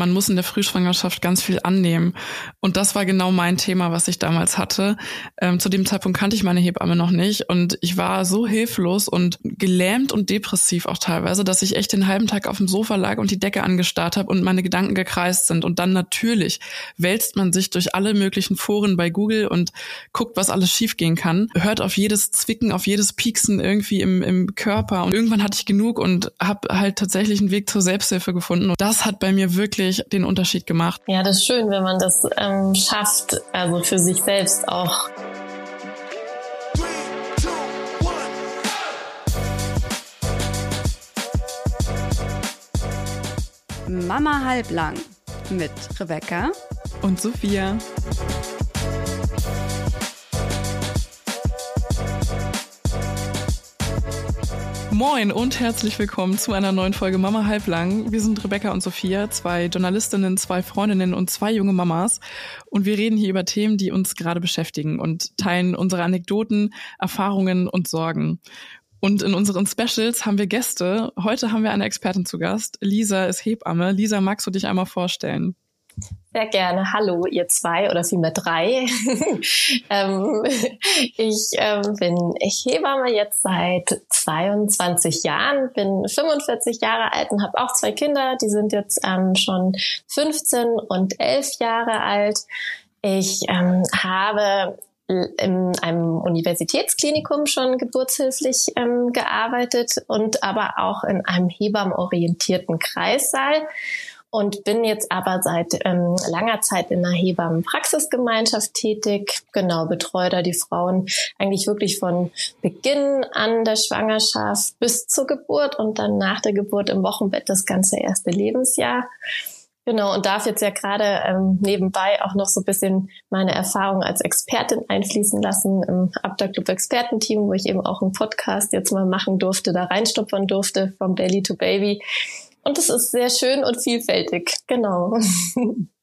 man muss in der Frühschwangerschaft ganz viel annehmen. Und das war genau mein Thema, was ich damals hatte. Ähm, zu dem Zeitpunkt kannte ich meine Hebamme noch nicht und ich war so hilflos und gelähmt und depressiv auch teilweise, dass ich echt den halben Tag auf dem Sofa lag und die Decke angestarrt habe und meine Gedanken gekreist sind. Und dann natürlich wälzt man sich durch alle möglichen Foren bei Google und guckt, was alles schiefgehen kann, hört auf jedes Zwicken, auf jedes Pieksen irgendwie im, im Körper. Und irgendwann hatte ich genug und habe halt tatsächlich einen Weg zur Selbsthilfe gefunden. Und das hat bei mir wirklich den Unterschied gemacht. Ja, das ist schön, wenn man das ähm, schafft, also für sich selbst auch. Mama halblang mit Rebecca und Sophia. Moin und herzlich willkommen zu einer neuen Folge Mama halblang. Wir sind Rebecca und Sophia, zwei Journalistinnen, zwei Freundinnen und zwei junge Mamas. Und wir reden hier über Themen, die uns gerade beschäftigen und teilen unsere Anekdoten, Erfahrungen und Sorgen. Und in unseren Specials haben wir Gäste. Heute haben wir eine Expertin zu Gast. Lisa ist Hebamme. Lisa, magst du dich einmal vorstellen? Sehr gerne. Hallo, ihr zwei oder vielmehr drei. ähm, ich ähm, bin Hebamme jetzt seit 22 Jahren, bin 45 Jahre alt und habe auch zwei Kinder. Die sind jetzt ähm, schon 15 und 11 Jahre alt. Ich ähm, habe in einem Universitätsklinikum schon geburtshilflich ähm, gearbeitet und aber auch in einem hebammenorientierten Kreissaal und bin jetzt aber seit ähm, langer Zeit in einer Hebammenpraxisgemeinschaft tätig. Genau, betreue da die Frauen eigentlich wirklich von Beginn an der Schwangerschaft bis zur Geburt und dann nach der Geburt im Wochenbett das ganze erste Lebensjahr. Genau, und darf jetzt ja gerade ähm, nebenbei auch noch so ein bisschen meine Erfahrung als Expertin einfließen lassen im Abda-Club Expertenteam, wo ich eben auch einen Podcast jetzt mal machen durfte, da reinstopfern durfte, from Daily to Baby. Und es ist sehr schön und vielfältig, genau.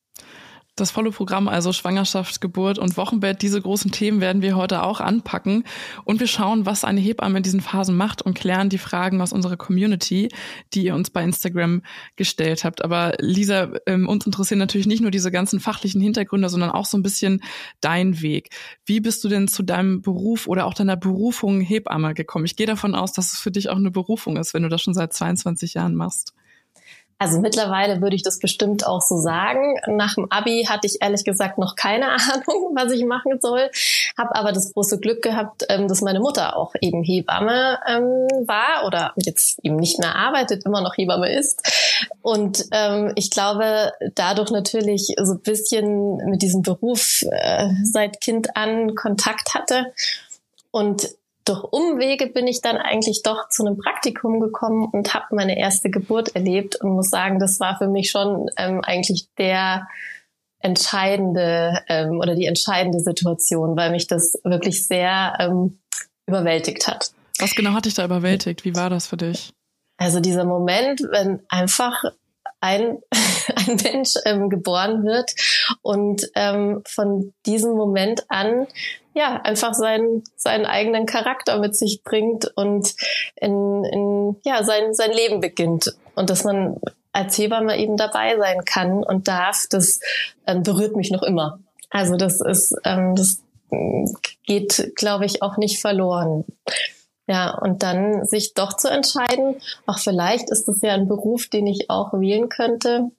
Das volle Programm, also Schwangerschaft, Geburt und Wochenbett, diese großen Themen werden wir heute auch anpacken. Und wir schauen, was eine Hebamme in diesen Phasen macht und klären die Fragen aus unserer Community, die ihr uns bei Instagram gestellt habt. Aber Lisa, ähm, uns interessieren natürlich nicht nur diese ganzen fachlichen Hintergründe, sondern auch so ein bisschen dein Weg. Wie bist du denn zu deinem Beruf oder auch deiner Berufung Hebamme gekommen? Ich gehe davon aus, dass es für dich auch eine Berufung ist, wenn du das schon seit 22 Jahren machst. Also mittlerweile würde ich das bestimmt auch so sagen. Nach dem Abi hatte ich ehrlich gesagt noch keine Ahnung, was ich machen soll. Habe aber das große Glück gehabt, ähm, dass meine Mutter auch eben Hebamme ähm, war oder jetzt eben nicht mehr arbeitet, immer noch Hebamme ist. Und ähm, ich glaube, dadurch natürlich so ein bisschen mit diesem Beruf äh, seit Kind an Kontakt hatte. Und durch Umwege bin ich dann eigentlich doch zu einem Praktikum gekommen und habe meine erste Geburt erlebt und muss sagen, das war für mich schon ähm, eigentlich der entscheidende ähm, oder die entscheidende Situation, weil mich das wirklich sehr ähm, überwältigt hat. Was genau hat dich da überwältigt? Wie war das für dich? Also dieser Moment, wenn einfach ein, ein Mensch ähm, geboren wird und ähm, von diesem Moment an ja einfach seinen seinen eigenen Charakter mit sich bringt und in, in ja sein sein Leben beginnt und dass man als Hebamme eben dabei sein kann und darf, das ähm, berührt mich noch immer. Also das ist ähm, das geht, glaube ich, auch nicht verloren. Ja, und dann sich doch zu entscheiden, auch vielleicht ist das ja ein Beruf, den ich auch wählen könnte.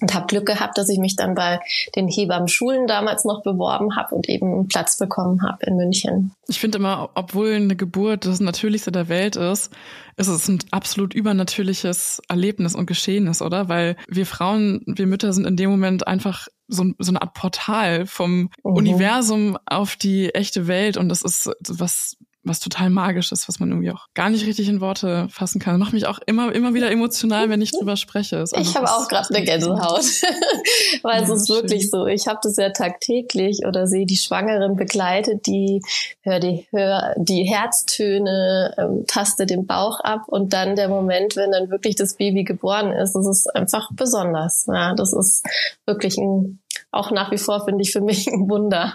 Und habe Glück gehabt, dass ich mich dann bei den Hebammenschulen damals noch beworben habe und eben einen Platz bekommen habe in München. Ich finde immer, obwohl eine Geburt das Natürlichste der Welt ist, ist es ein absolut übernatürliches Erlebnis und Geschehnis, oder? Weil wir Frauen, wir Mütter sind in dem Moment einfach so, so eine Art Portal vom mhm. Universum auf die echte Welt und das ist was was total magisch ist, was man irgendwie auch gar nicht richtig in Worte fassen kann. Macht mich auch immer, immer wieder emotional, wenn ich drüber spreche. ich habe auch gerade eine Gänsehaut, weil ja, es ist schön. wirklich so. Ich habe das ja tagtäglich oder sehe die Schwangeren begleitet, die hör die, hör die Herztöne, ähm, taste den Bauch ab und dann der Moment, wenn dann wirklich das Baby geboren ist, das ist einfach besonders. Ja, das ist wirklich ein auch nach wie vor finde ich für mich ein Wunder.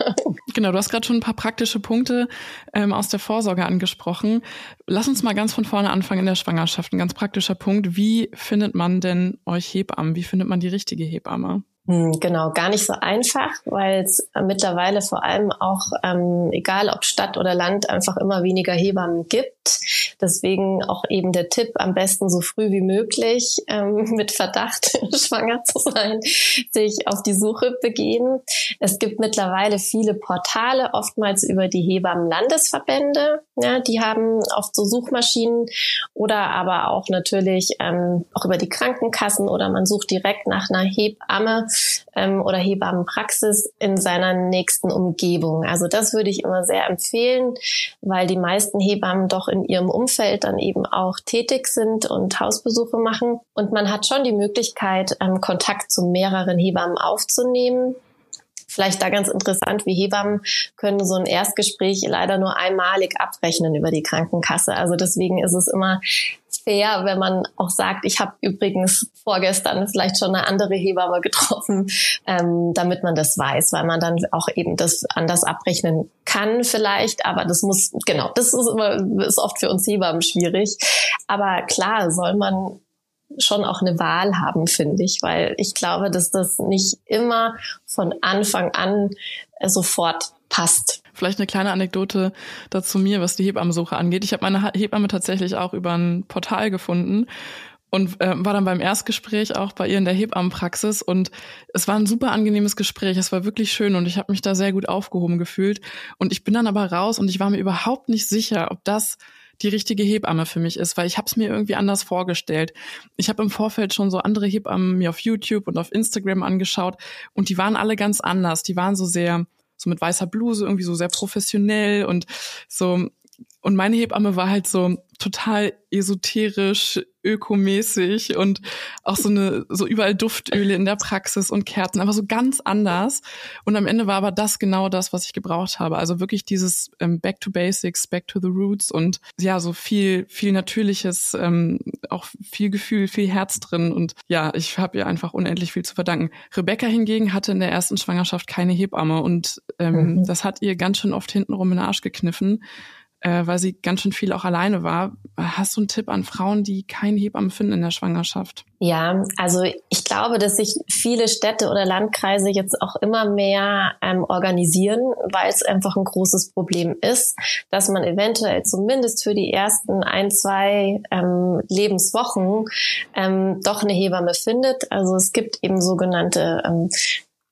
Genau, du hast gerade schon ein paar praktische Punkte ähm, aus der Vorsorge angesprochen. Lass uns mal ganz von vorne anfangen in der Schwangerschaft. Ein ganz praktischer Punkt. Wie findet man denn euch Hebammen? Wie findet man die richtige Hebamme? Hm, genau, gar nicht so einfach, weil es mittlerweile vor allem auch, ähm, egal ob Stadt oder Land, einfach immer weniger Hebammen gibt. Deswegen auch eben der Tipp, am besten so früh wie möglich ähm, mit Verdacht schwanger zu sein, sich auf die Suche begeben. Es gibt mittlerweile viele Portale, oftmals über die Hebammenlandesverbände. Ja, die haben oft so Suchmaschinen oder aber auch natürlich ähm, auch über die Krankenkassen oder man sucht direkt nach einer Hebamme ähm, oder Hebammenpraxis in seiner nächsten Umgebung. Also das würde ich immer sehr empfehlen, weil die meisten Hebammen doch in ihrem Umfeld dann eben auch tätig sind und Hausbesuche machen. Und man hat schon die Möglichkeit, ähm, Kontakt zu mehreren Hebammen aufzunehmen. Vielleicht da ganz interessant, wie Hebammen können so ein Erstgespräch leider nur einmalig abrechnen über die Krankenkasse. Also deswegen ist es immer fair, wenn man auch sagt, ich habe übrigens vorgestern vielleicht schon eine andere Hebamme getroffen, ähm, damit man das weiß, weil man dann auch eben das anders abrechnen kann vielleicht, aber das muss, genau, das ist immer, ist oft für uns Hebammen schwierig. Aber klar, soll man schon auch eine Wahl haben, finde ich, weil ich glaube, dass das nicht immer von Anfang an sofort passt. Vielleicht eine kleine Anekdote dazu mir, was die Hebammensuche angeht. Ich habe meine Hebamme tatsächlich auch über ein Portal gefunden und äh, war dann beim Erstgespräch auch bei ihr in der Hebammenpraxis und es war ein super angenehmes Gespräch. Es war wirklich schön und ich habe mich da sehr gut aufgehoben gefühlt. Und ich bin dann aber raus und ich war mir überhaupt nicht sicher, ob das die richtige Hebamme für mich ist, weil ich habe es mir irgendwie anders vorgestellt. Ich habe im Vorfeld schon so andere Hebammen mir auf YouTube und auf Instagram angeschaut und die waren alle ganz anders. Die waren so sehr so mit weißer Bluse irgendwie so sehr professionell und so und meine Hebamme war halt so total esoterisch, ökomäßig und auch so eine, so überall Duftöle in der Praxis und Kerzen, aber so ganz anders. Und am Ende war aber das genau das, was ich gebraucht habe. Also wirklich dieses ähm, Back to Basics, Back to the Roots und ja, so viel, viel Natürliches, ähm, auch viel Gefühl, viel Herz drin. Und ja, ich habe ihr einfach unendlich viel zu verdanken. Rebecca hingegen hatte in der ersten Schwangerschaft keine Hebamme und ähm, mhm. das hat ihr ganz schön oft hintenrum in den Arsch gekniffen äh, weil sie ganz schön viel auch alleine war. Hast du einen Tipp an Frauen, die keinen Hebammen finden in der Schwangerschaft? Ja, also ich glaube, dass sich viele Städte oder Landkreise jetzt auch immer mehr ähm, organisieren, weil es einfach ein großes Problem ist, dass man eventuell zumindest für die ersten ein, zwei ähm, Lebenswochen ähm, doch eine Hebamme findet. Also es gibt eben sogenannte ähm,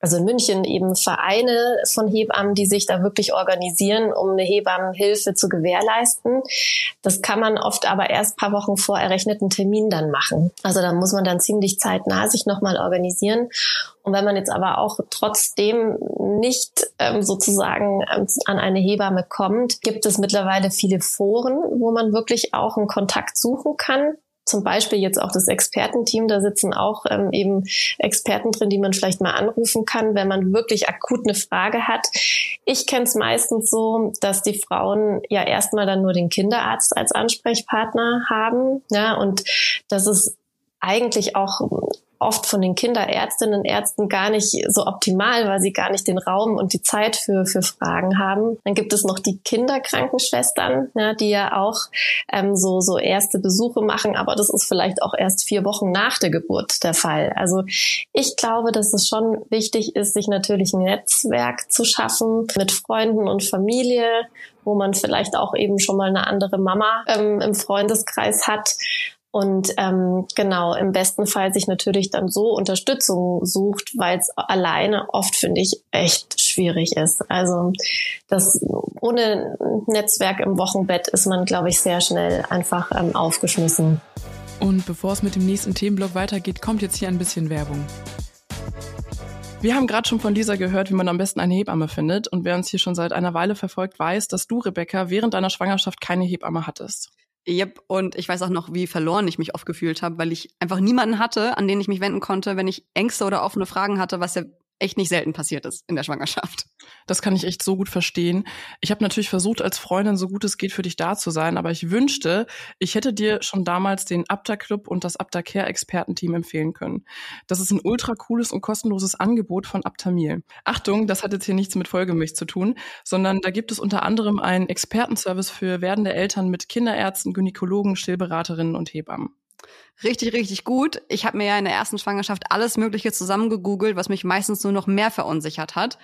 also in München eben Vereine von Hebammen, die sich da wirklich organisieren, um eine Hebammenhilfe zu gewährleisten. Das kann man oft aber erst paar Wochen vor errechneten Termin dann machen. Also da muss man dann ziemlich zeitnah sich nochmal organisieren. Und wenn man jetzt aber auch trotzdem nicht ähm, sozusagen ähm, an eine Hebamme kommt, gibt es mittlerweile viele Foren, wo man wirklich auch einen Kontakt suchen kann zum Beispiel jetzt auch das Expertenteam, da sitzen auch ähm, eben Experten drin, die man vielleicht mal anrufen kann, wenn man wirklich akut eine Frage hat. Ich kenne es meistens so, dass die Frauen ja erstmal dann nur den Kinderarzt als Ansprechpartner haben, ja, und das ist eigentlich auch oft von den Kinderärztinnen und Ärzten gar nicht so optimal, weil sie gar nicht den Raum und die Zeit für, für Fragen haben. Dann gibt es noch die Kinderkrankenschwestern, ja, die ja auch ähm, so, so erste Besuche machen, aber das ist vielleicht auch erst vier Wochen nach der Geburt der Fall. Also ich glaube, dass es schon wichtig ist, sich natürlich ein Netzwerk zu schaffen mit Freunden und Familie, wo man vielleicht auch eben schon mal eine andere Mama ähm, im Freundeskreis hat und ähm, genau, im besten Fall sich natürlich dann so Unterstützung sucht, weil es alleine oft, finde ich, echt schwierig ist. Also das ohne Netzwerk im Wochenbett ist man, glaube ich, sehr schnell einfach ähm, aufgeschmissen. Und bevor es mit dem nächsten Themenblock weitergeht, kommt jetzt hier ein bisschen Werbung. Wir haben gerade schon von Lisa gehört, wie man am besten eine Hebamme findet. Und wer uns hier schon seit einer Weile verfolgt, weiß, dass du, Rebecca, während deiner Schwangerschaft keine Hebamme hattest. Yep, und ich weiß auch noch, wie verloren ich mich oft gefühlt habe, weil ich einfach niemanden hatte, an den ich mich wenden konnte, wenn ich Ängste oder offene Fragen hatte, was ja echt nicht selten passiert ist in der Schwangerschaft. Das kann ich echt so gut verstehen. Ich habe natürlich versucht, als Freundin so gut es geht für dich da zu sein, aber ich wünschte, ich hätte dir schon damals den Abda Club und das Abda Care Expertenteam empfehlen können. Das ist ein ultra cooles und kostenloses Angebot von Abtamil. Achtung, das hat jetzt hier nichts mit Folgemilch zu tun, sondern da gibt es unter anderem einen Expertenservice für werdende Eltern mit Kinderärzten, Gynäkologen, Stillberaterinnen und Hebammen. Richtig, richtig gut. Ich habe mir ja in der ersten Schwangerschaft alles Mögliche zusammengegoogelt, was mich meistens nur noch mehr verunsichert hat.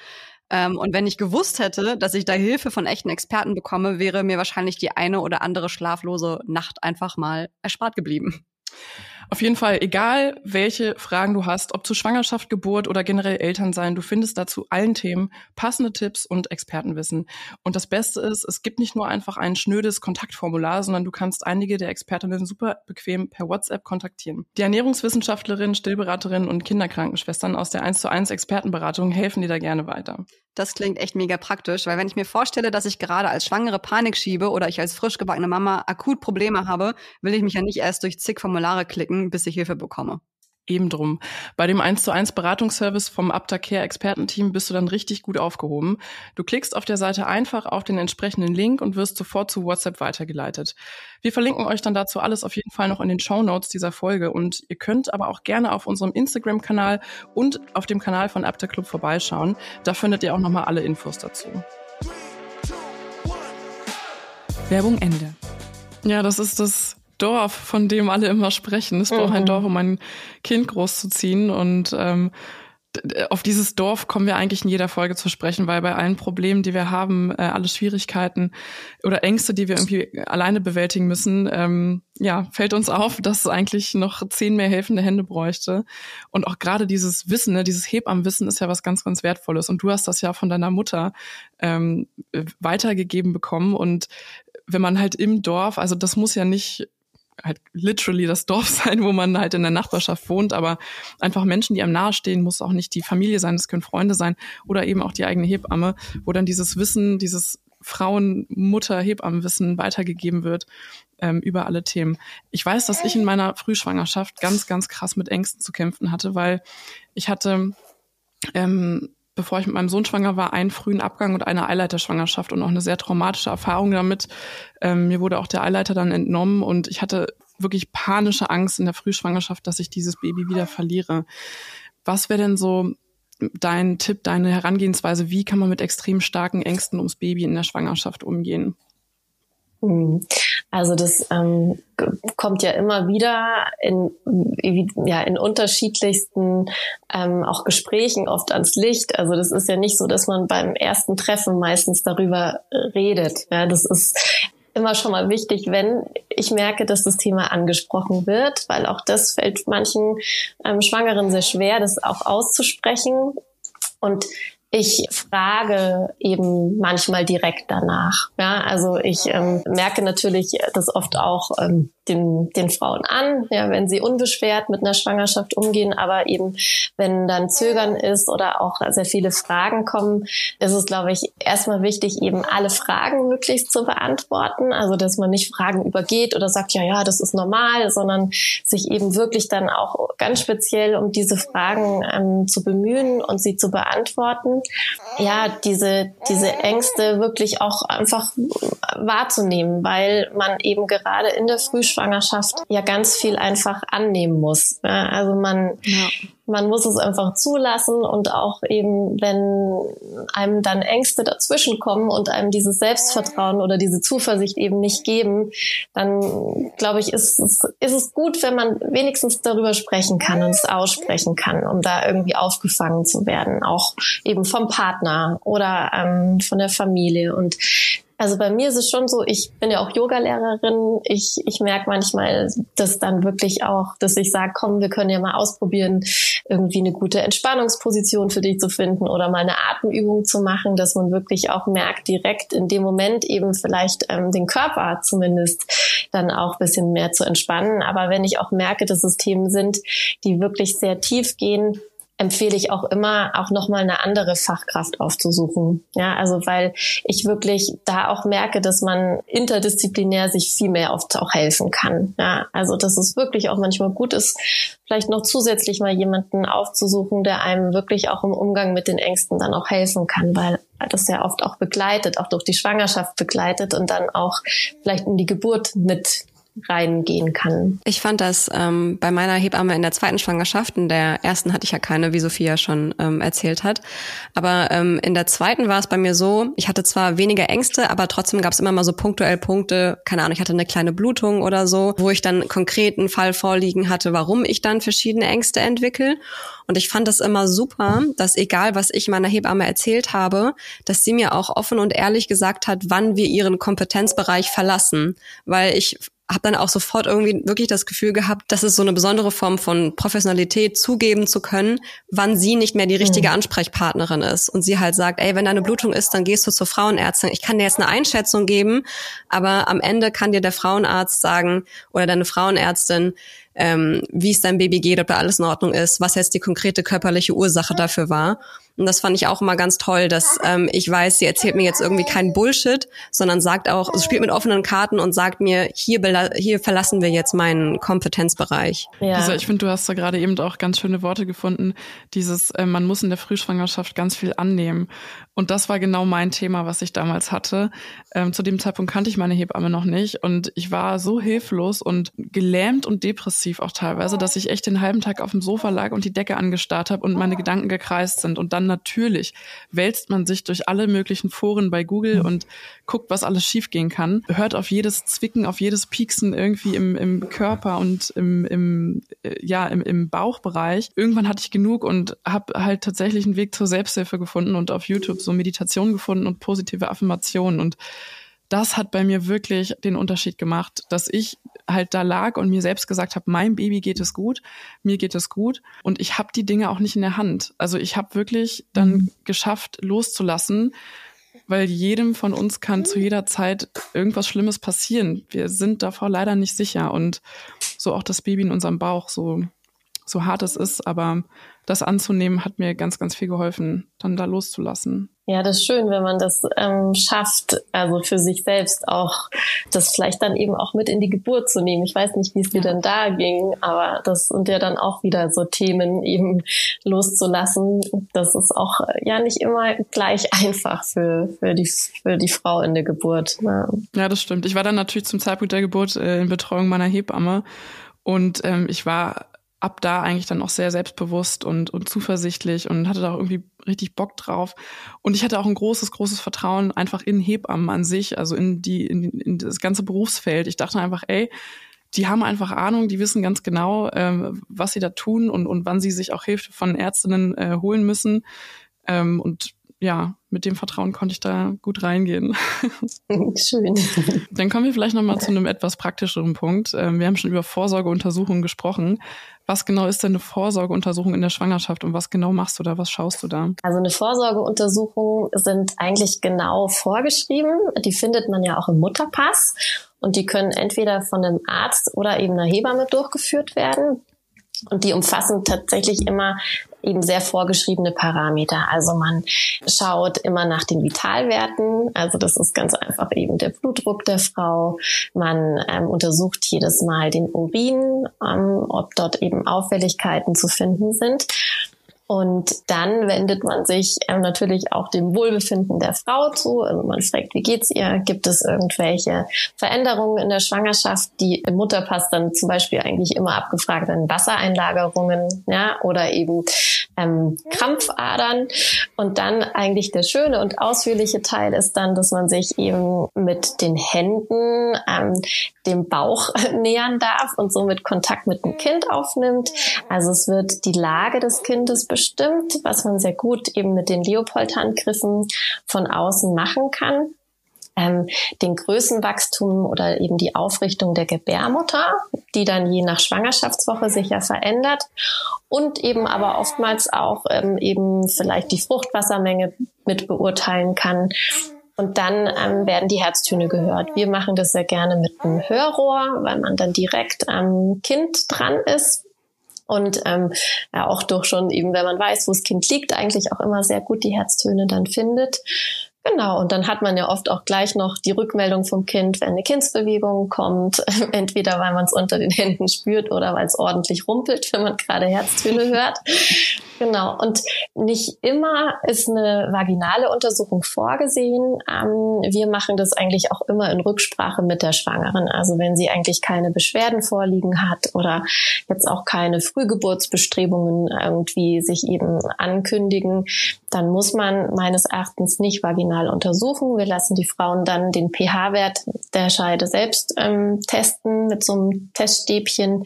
Ähm, und wenn ich gewusst hätte, dass ich da Hilfe von echten Experten bekomme, wäre mir wahrscheinlich die eine oder andere schlaflose Nacht einfach mal erspart geblieben. Auf jeden Fall, egal welche Fragen du hast, ob zu Schwangerschaft, Geburt oder generell Elternsein, du findest dazu allen Themen passende Tipps und Expertenwissen. Und das Beste ist, es gibt nicht nur einfach ein schnödes Kontaktformular, sondern du kannst einige der Expertinnen super bequem per WhatsApp kontaktieren. Die Ernährungswissenschaftlerin, Stillberaterin und Kinderkrankenschwestern aus der 1 zu 1 Expertenberatung helfen dir da gerne weiter. Das klingt echt mega praktisch, weil wenn ich mir vorstelle, dass ich gerade als Schwangere Panik schiebe oder ich als frisch gebackene Mama akut Probleme habe, will ich mich ja nicht erst durch zig Formulare klicken, bis ich Hilfe bekomme. Eben drum. Bei dem 1 zu 1 Beratungsservice vom Aptacare Expertenteam bist du dann richtig gut aufgehoben. Du klickst auf der Seite einfach auf den entsprechenden Link und wirst sofort zu WhatsApp weitergeleitet. Wir verlinken euch dann dazu alles auf jeden Fall noch in den Show Notes dieser Folge und ihr könnt aber auch gerne auf unserem Instagram-Kanal und auf dem Kanal von Apta Club vorbeischauen. Da findet ihr auch nochmal alle Infos dazu. Werbung Ende. Ja, das ist das Dorf, von dem alle immer sprechen. Es braucht mhm. ein Dorf, um ein Kind großzuziehen. Und ähm, auf dieses Dorf kommen wir eigentlich in jeder Folge zu sprechen, weil bei allen Problemen, die wir haben, äh, alle Schwierigkeiten oder Ängste, die wir irgendwie alleine bewältigen müssen, ähm, ja, fällt uns auf, dass es eigentlich noch zehn mehr helfende Hände bräuchte. Und auch gerade dieses Wissen, ne, dieses Hebammenwissen ist ja was ganz, ganz Wertvolles. Und du hast das ja von deiner Mutter ähm, weitergegeben bekommen. Und wenn man halt im Dorf, also das muss ja nicht halt literally das Dorf sein, wo man halt in der Nachbarschaft wohnt, aber einfach Menschen, die einem nahestehen, muss auch nicht die Familie sein, das können Freunde sein oder eben auch die eigene Hebamme, wo dann dieses Wissen, dieses Frauen, Mutter, Hebammenwissen weitergegeben wird ähm, über alle Themen. Ich weiß, dass ich in meiner Frühschwangerschaft ganz, ganz krass mit Ängsten zu kämpfen hatte, weil ich hatte ähm, bevor ich mit meinem Sohn schwanger war, einen frühen Abgang und eine Eileiterschwangerschaft und auch eine sehr traumatische Erfahrung damit. Ähm, mir wurde auch der Eileiter dann entnommen und ich hatte wirklich panische Angst in der Frühschwangerschaft, dass ich dieses Baby wieder verliere. Was wäre denn so dein Tipp, deine Herangehensweise? Wie kann man mit extrem starken Ängsten ums Baby in der Schwangerschaft umgehen? Hm. Also das ähm, kommt ja immer wieder in, ja, in unterschiedlichsten ähm, auch Gesprächen oft ans Licht. Also das ist ja nicht so, dass man beim ersten Treffen meistens darüber redet. Ja, das ist immer schon mal wichtig, wenn ich merke, dass das Thema angesprochen wird, weil auch das fällt manchen ähm, Schwangeren sehr schwer, das auch auszusprechen. Und ich frage eben manchmal direkt danach. Ja, also ich ähm, merke natürlich das oft auch ähm, den, den Frauen an, ja, wenn sie unbeschwert mit einer Schwangerschaft umgehen, aber eben wenn dann Zögern ist oder auch sehr viele Fragen kommen, ist es, glaube ich, erstmal wichtig, eben alle Fragen möglichst zu beantworten. Also dass man nicht Fragen übergeht oder sagt, ja, ja, das ist normal, sondern sich eben wirklich dann auch ganz speziell um diese Fragen ähm, zu bemühen und sie zu beantworten. Ja, diese, diese Ängste wirklich auch einfach wahrzunehmen, weil man eben gerade in der Frühschwangerschaft Schwangerschaft ja ganz viel einfach annehmen muss. Ja, also man, ja. Man muss es einfach zulassen und auch eben, wenn einem dann Ängste dazwischen kommen und einem dieses Selbstvertrauen oder diese Zuversicht eben nicht geben, dann glaube ich, ist es, ist es gut, wenn man wenigstens darüber sprechen kann und es aussprechen kann, um da irgendwie aufgefangen zu werden, auch eben vom Partner oder ähm, von der Familie. Und also bei mir ist es schon so, ich bin ja auch Yogalehrerin. Ich, ich merke manchmal, dass dann wirklich auch, dass ich sage, komm, wir können ja mal ausprobieren, irgendwie eine gute Entspannungsposition für dich zu finden oder mal eine Atemübung zu machen, dass man wirklich auch merkt, direkt in dem Moment eben vielleicht ähm, den Körper zumindest dann auch ein bisschen mehr zu entspannen. Aber wenn ich auch merke, dass es Themen sind, die wirklich sehr tief gehen, empfehle ich auch immer, auch nochmal eine andere Fachkraft aufzusuchen. Ja, also weil ich wirklich da auch merke, dass man interdisziplinär sich viel mehr oft auch helfen kann. Ja, also dass es wirklich auch manchmal gut ist, vielleicht noch zusätzlich mal jemanden aufzusuchen, der einem wirklich auch im Umgang mit den Ängsten dann auch helfen kann, weil das ja oft auch begleitet, auch durch die Schwangerschaft begleitet und dann auch vielleicht in die Geburt mit reingehen kann. Ich fand das ähm, bei meiner Hebamme in der zweiten Schwangerschaft, in der ersten hatte ich ja keine, wie Sophia schon ähm, erzählt hat. Aber ähm, in der zweiten war es bei mir so, ich hatte zwar weniger Ängste, aber trotzdem gab es immer mal so punktuell Punkte, keine Ahnung, ich hatte eine kleine Blutung oder so, wo ich dann konkret einen Fall vorliegen hatte, warum ich dann verschiedene Ängste entwickle. Und ich fand das immer super, dass egal, was ich meiner Hebamme erzählt habe, dass sie mir auch offen und ehrlich gesagt hat, wann wir ihren Kompetenzbereich verlassen. Weil ich habe dann auch sofort irgendwie wirklich das Gefühl gehabt, dass es so eine besondere Form von Professionalität zugeben zu können, wann sie nicht mehr die richtige mhm. Ansprechpartnerin ist und sie halt sagt, ey, wenn da eine Blutung ist, dann gehst du zur Frauenärztin. Ich kann dir jetzt eine Einschätzung geben, aber am Ende kann dir der Frauenarzt sagen oder deine Frauenärztin, ähm, wie es deinem Baby geht, ob da alles in Ordnung ist, was jetzt die konkrete körperliche Ursache dafür war. Und das fand ich auch immer ganz toll, dass ähm, ich weiß, sie erzählt mir jetzt irgendwie kein Bullshit, sondern sagt auch, also spielt mit offenen Karten und sagt mir, hier, hier verlassen wir jetzt meinen Kompetenzbereich. Ja. Also ich finde, du hast da gerade eben auch ganz schöne Worte gefunden. Dieses, äh, man muss in der Frühschwangerschaft ganz viel annehmen. Und das war genau mein Thema, was ich damals hatte. Ähm, zu dem Zeitpunkt kannte ich meine Hebamme noch nicht und ich war so hilflos und gelähmt und depressiv auch teilweise, dass ich echt den halben Tag auf dem Sofa lag und die Decke angestarrt habe und meine Gedanken gekreist sind. Und dann natürlich wälzt man sich durch alle möglichen Foren bei Google und guckt, was alles schiefgehen kann, hört auf jedes Zwicken, auf jedes Pieksen irgendwie im, im Körper und im, im, äh, ja, im, im Bauchbereich. Irgendwann hatte ich genug und habe halt tatsächlich einen Weg zur Selbsthilfe gefunden und auf YouTube so Meditation gefunden und positive Affirmationen. Und das hat bei mir wirklich den Unterschied gemacht, dass ich halt da lag und mir selbst gesagt habe, mein Baby geht es gut, mir geht es gut und ich habe die Dinge auch nicht in der Hand. Also ich habe wirklich dann mhm. geschafft loszulassen, weil jedem von uns kann zu jeder Zeit irgendwas Schlimmes passieren. Wir sind davor leider nicht sicher und so auch das Baby in unserem Bauch, so so hart es ist, aber das anzunehmen hat mir ganz, ganz viel geholfen, dann da loszulassen. Ja, das ist schön, wenn man das ähm, schafft, also für sich selbst auch, das vielleicht dann eben auch mit in die Geburt zu nehmen. Ich weiß nicht, wie es dir denn da ging, aber das sind ja dann auch wieder so Themen eben loszulassen. Das ist auch ja nicht immer gleich einfach für, für, die, für die Frau in der Geburt. Ja. ja, das stimmt. Ich war dann natürlich zum Zeitpunkt der Geburt äh, in Betreuung meiner Hebamme und ähm, ich war ab da eigentlich dann auch sehr selbstbewusst und, und zuversichtlich und hatte da auch irgendwie richtig Bock drauf. Und ich hatte auch ein großes, großes Vertrauen einfach in Hebammen an sich, also in die, in, in das ganze Berufsfeld. Ich dachte einfach, ey, die haben einfach Ahnung, die wissen ganz genau, ähm, was sie da tun und, und wann sie sich auch Hilfe von Ärztinnen äh, holen müssen. Ähm, und ja, mit dem Vertrauen konnte ich da gut reingehen. Schön. Dann kommen wir vielleicht nochmal zu einem etwas praktischeren Punkt. Ähm, wir haben schon über Vorsorgeuntersuchungen gesprochen. Was genau ist denn eine Vorsorgeuntersuchung in der Schwangerschaft und was genau machst du da? Was schaust du da? Also eine Vorsorgeuntersuchung sind eigentlich genau vorgeschrieben. Die findet man ja auch im Mutterpass und die können entweder von einem Arzt oder eben einer Hebamme durchgeführt werden. Und die umfassen tatsächlich immer eben sehr vorgeschriebene Parameter. Also man schaut immer nach den Vitalwerten. Also das ist ganz einfach eben der Blutdruck der Frau. Man ähm, untersucht jedes Mal den Urin, ähm, ob dort eben Auffälligkeiten zu finden sind. Und dann wendet man sich ähm, natürlich auch dem Wohlbefinden der Frau zu. Also man fragt, wie geht's ihr? Gibt es irgendwelche Veränderungen in der Schwangerschaft, die im Mutterpass dann zum Beispiel eigentlich immer abgefragt werden? Wassereinlagerungen, ja, oder eben ähm, Krampfadern. Und dann eigentlich der schöne und ausführliche Teil ist dann, dass man sich eben mit den Händen ähm, dem Bauch nähern darf und somit Kontakt mit dem Kind aufnimmt. Also es wird die Lage des Kindes bestimmt, was man sehr gut eben mit den Leopold-Handgriffen von außen machen kann ähm, den Größenwachstum oder eben die Aufrichtung der Gebärmutter, die dann je nach Schwangerschaftswoche sich ja verändert und eben aber oftmals auch ähm, eben vielleicht die Fruchtwassermenge mit beurteilen kann. Und dann ähm, werden die Herztöne gehört. Wir machen das sehr gerne mit einem Hörrohr, weil man dann direkt am Kind dran ist und ähm, ja auch durch schon eben, wenn man weiß, wo das Kind liegt, eigentlich auch immer sehr gut die Herztöne dann findet. Genau, und dann hat man ja oft auch gleich noch die Rückmeldung vom Kind, wenn eine Kindsbewegung kommt, entweder weil man es unter den Händen spürt oder weil es ordentlich rumpelt, wenn man gerade Herztöne hört. Genau, und nicht immer ist eine vaginale Untersuchung vorgesehen. Ähm, wir machen das eigentlich auch immer in Rücksprache mit der Schwangeren. Also wenn sie eigentlich keine Beschwerden vorliegen hat oder jetzt auch keine Frühgeburtsbestrebungen irgendwie sich eben ankündigen, dann muss man meines Erachtens nicht vaginal untersuchen. Wir lassen die Frauen dann den pH-Wert der Scheide selbst ähm, testen mit so einem Teststäbchen.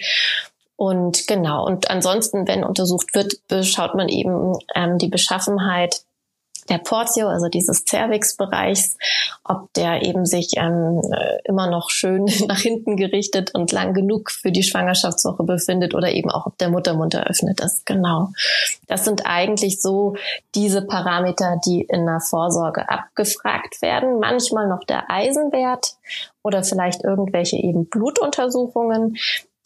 Und genau, und ansonsten, wenn untersucht wird, schaut man eben ähm, die Beschaffenheit der Portio, also dieses Cervix-Bereichs, ob der eben sich ähm, äh, immer noch schön nach hinten gerichtet und lang genug für die Schwangerschaftswoche befindet oder eben auch, ob der Muttermund eröffnet ist. Genau. Das sind eigentlich so diese Parameter, die in der Vorsorge abgefragt werden. Manchmal noch der Eisenwert oder vielleicht irgendwelche eben Blutuntersuchungen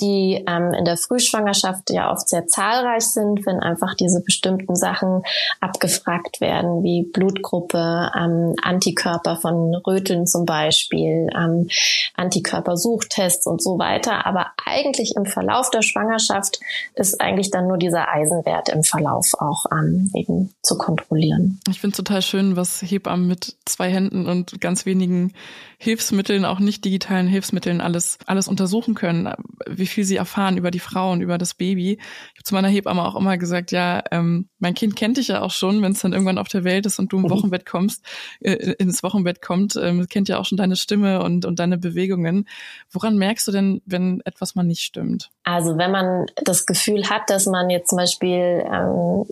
die ähm, in der Frühschwangerschaft ja oft sehr zahlreich sind, wenn einfach diese bestimmten Sachen abgefragt werden, wie Blutgruppe, ähm, Antikörper von Röteln zum Beispiel, ähm, Antikörpersuchtests und so weiter. Aber eigentlich im Verlauf der Schwangerschaft ist eigentlich dann nur dieser Eisenwert im Verlauf auch ähm, eben zu kontrollieren. Ich finde es total schön, was Hebammen mit zwei Händen und ganz wenigen Hilfsmitteln, auch nicht digitalen Hilfsmitteln alles, alles untersuchen können, wie viel sie erfahren über die Frau und über das Baby. Ich habe zu meiner Hebamme auch immer gesagt, ja, ähm, mein Kind kennt dich ja auch schon, wenn es dann irgendwann auf der Welt ist und du im mhm. Wochenbett kommst, äh, ins Wochenbett kommt, ähm, kennt ja auch schon deine Stimme und, und deine Bewegungen. Woran merkst du denn, wenn etwas mal nicht stimmt? Also wenn man das Gefühl hat, dass man jetzt zum Beispiel ähm,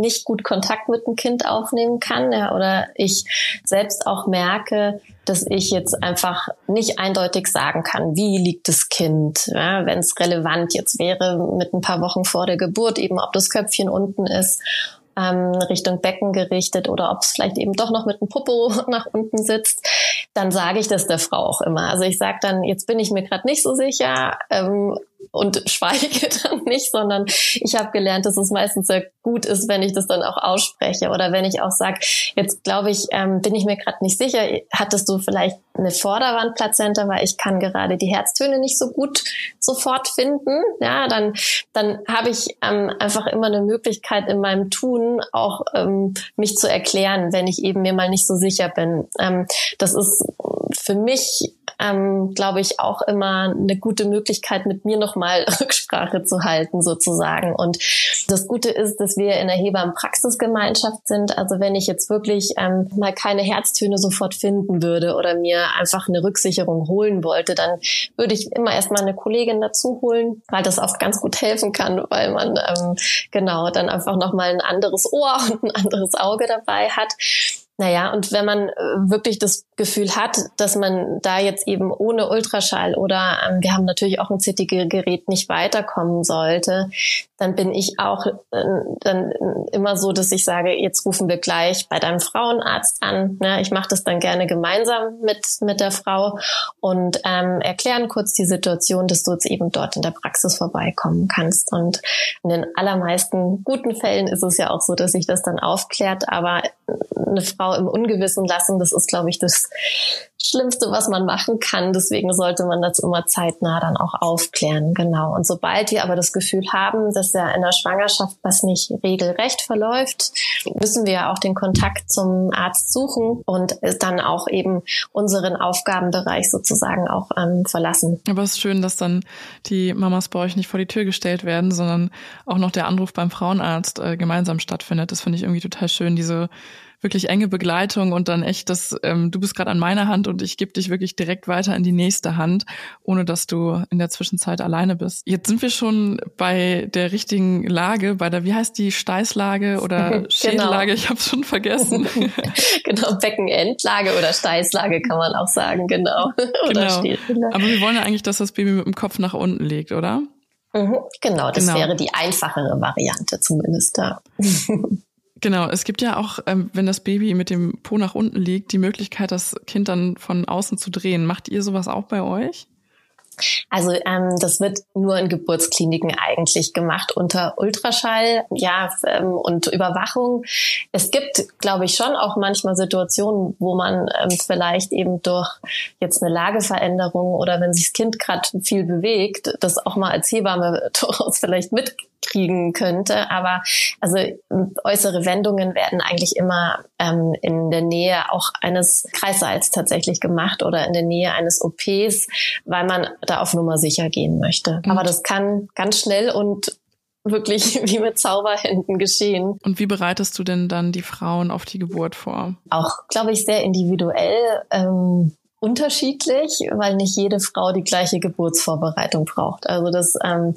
nicht gut Kontakt mit dem Kind aufnehmen kann, ja, oder ich selbst auch merke, dass ich jetzt einfach nicht eindeutig sagen kann, wie liegt das Kind, ja, wenn es relevant jetzt wäre mit ein paar Wochen vor der Geburt, eben ob das Köpfchen unten ist ähm, Richtung Becken gerichtet oder ob es vielleicht eben doch noch mit dem Popo nach unten sitzt, dann sage ich das der Frau auch immer. Also ich sage dann, jetzt bin ich mir gerade nicht so sicher, ähm, und schweige dann nicht, sondern ich habe gelernt, dass es meistens sehr gut ist, wenn ich das dann auch ausspreche oder wenn ich auch sage, jetzt glaube ich, ähm, bin ich mir gerade nicht sicher, hattest du vielleicht eine Vorderwandplazenta, weil ich kann gerade die Herztöne nicht so gut sofort finden. Ja, dann dann habe ich ähm, einfach immer eine Möglichkeit in meinem Tun auch ähm, mich zu erklären, wenn ich eben mir mal nicht so sicher bin. Ähm, das ist für mich ähm, glaube ich, auch immer eine gute Möglichkeit, mit mir nochmal Rücksprache zu halten, sozusagen. Und das Gute ist, dass wir in der Hebammen-Praxisgemeinschaft sind. Also wenn ich jetzt wirklich ähm, mal keine Herztöne sofort finden würde oder mir einfach eine Rücksicherung holen wollte, dann würde ich immer erstmal eine Kollegin dazu holen, weil das oft ganz gut helfen kann, weil man ähm, genau dann einfach nochmal ein anderes Ohr und ein anderes Auge dabei hat. Naja, und wenn man äh, wirklich das Gefühl hat, dass man da jetzt eben ohne Ultraschall oder ähm, wir haben natürlich auch ein CT-Gerät nicht weiterkommen sollte, dann bin ich auch äh, dann immer so, dass ich sage, jetzt rufen wir gleich bei deinem Frauenarzt an. Ja, ich mache das dann gerne gemeinsam mit, mit der Frau und ähm, erklären kurz die Situation, dass du jetzt eben dort in der Praxis vorbeikommen kannst. Und in den allermeisten guten Fällen ist es ja auch so, dass sich das dann aufklärt, aber eine Frau im Ungewissen lassen, das ist, glaube ich, das Schlimmste, was man machen kann. Deswegen sollte man das immer zeitnah dann auch aufklären. Genau. Und sobald wir aber das Gefühl haben, dass ja in der Schwangerschaft was nicht regelrecht verläuft, müssen wir auch den Kontakt zum Arzt suchen und dann auch eben unseren Aufgabenbereich sozusagen auch ähm, verlassen. Aber es ist schön, dass dann die Mamas bei euch nicht vor die Tür gestellt werden, sondern auch noch der Anruf beim Frauenarzt äh, gemeinsam stattfindet. Das finde ich irgendwie total schön, diese wirklich enge Begleitung und dann echt das, ähm, du bist gerade an meiner Hand und ich gebe dich wirklich direkt weiter in die nächste Hand, ohne dass du in der Zwischenzeit alleine bist. Jetzt sind wir schon bei der richtigen Lage, bei der, wie heißt die, Steißlage oder genau. Schädellage? Ich habe es schon vergessen. genau, Beckenendlage oder Steißlage kann man auch sagen, genau. genau. Aber wir wollen ja eigentlich, dass das Baby mit dem Kopf nach unten liegt, oder? Mhm, genau, das genau. wäre die einfachere Variante zumindest da. Genau, es gibt ja auch, ähm, wenn das Baby mit dem Po nach unten liegt, die Möglichkeit, das Kind dann von außen zu drehen. Macht ihr sowas auch bei euch? Also ähm, das wird nur in Geburtskliniken eigentlich gemacht unter Ultraschall, ja ähm, und Überwachung. Es gibt, glaube ich, schon auch manchmal Situationen, wo man ähm, vielleicht eben durch jetzt eine Lageveränderung oder wenn sich das Kind gerade viel bewegt, das auch mal als Hebamme durchaus vielleicht mit kriegen könnte. Aber also äußere Wendungen werden eigentlich immer ähm, in der Nähe auch eines Kreissaals tatsächlich gemacht oder in der Nähe eines OPs, weil man da auf Nummer sicher gehen möchte. Mhm. Aber das kann ganz schnell und wirklich wie mit Zauberhänden geschehen. Und wie bereitest du denn dann die Frauen auf die Geburt vor? Auch, glaube ich, sehr individuell. Ähm, unterschiedlich, weil nicht jede Frau die gleiche Geburtsvorbereitung braucht. Also das ähm,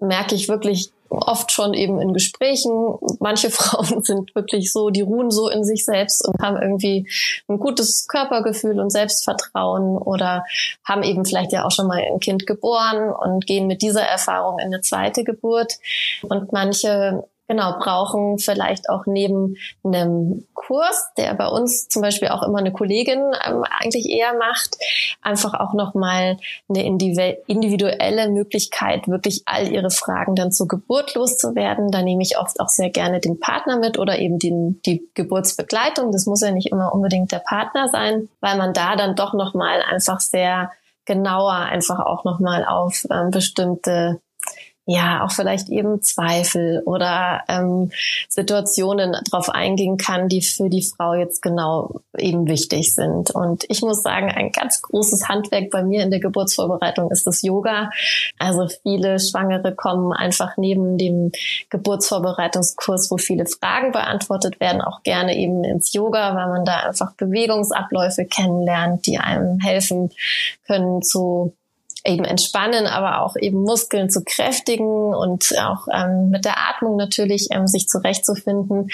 merke ich wirklich oft schon eben in Gesprächen. Manche Frauen sind wirklich so, die ruhen so in sich selbst und haben irgendwie ein gutes Körpergefühl und Selbstvertrauen oder haben eben vielleicht ja auch schon mal ein Kind geboren und gehen mit dieser Erfahrung in eine zweite Geburt. Und manche genau, brauchen vielleicht auch neben einem Kurs, der bei uns zum Beispiel auch immer eine Kollegin ähm, eigentlich eher macht, einfach auch nochmal eine individuelle Möglichkeit, wirklich all ihre Fragen dann zur Geburt loszuwerden. Da nehme ich oft auch sehr gerne den Partner mit oder eben den, die Geburtsbegleitung. Das muss ja nicht immer unbedingt der Partner sein, weil man da dann doch nochmal einfach sehr genauer einfach auch nochmal auf ähm, bestimmte ja auch vielleicht eben Zweifel oder ähm, Situationen drauf eingehen kann, die für die Frau jetzt genau eben wichtig sind. Und ich muss sagen, ein ganz großes Handwerk bei mir in der Geburtsvorbereitung ist das Yoga. Also viele Schwangere kommen einfach neben dem Geburtsvorbereitungskurs, wo viele Fragen beantwortet werden, auch gerne eben ins Yoga, weil man da einfach Bewegungsabläufe kennenlernt, die einem helfen können zu eben entspannen, aber auch eben Muskeln zu kräftigen und auch ähm, mit der Atmung natürlich ähm, sich zurechtzufinden.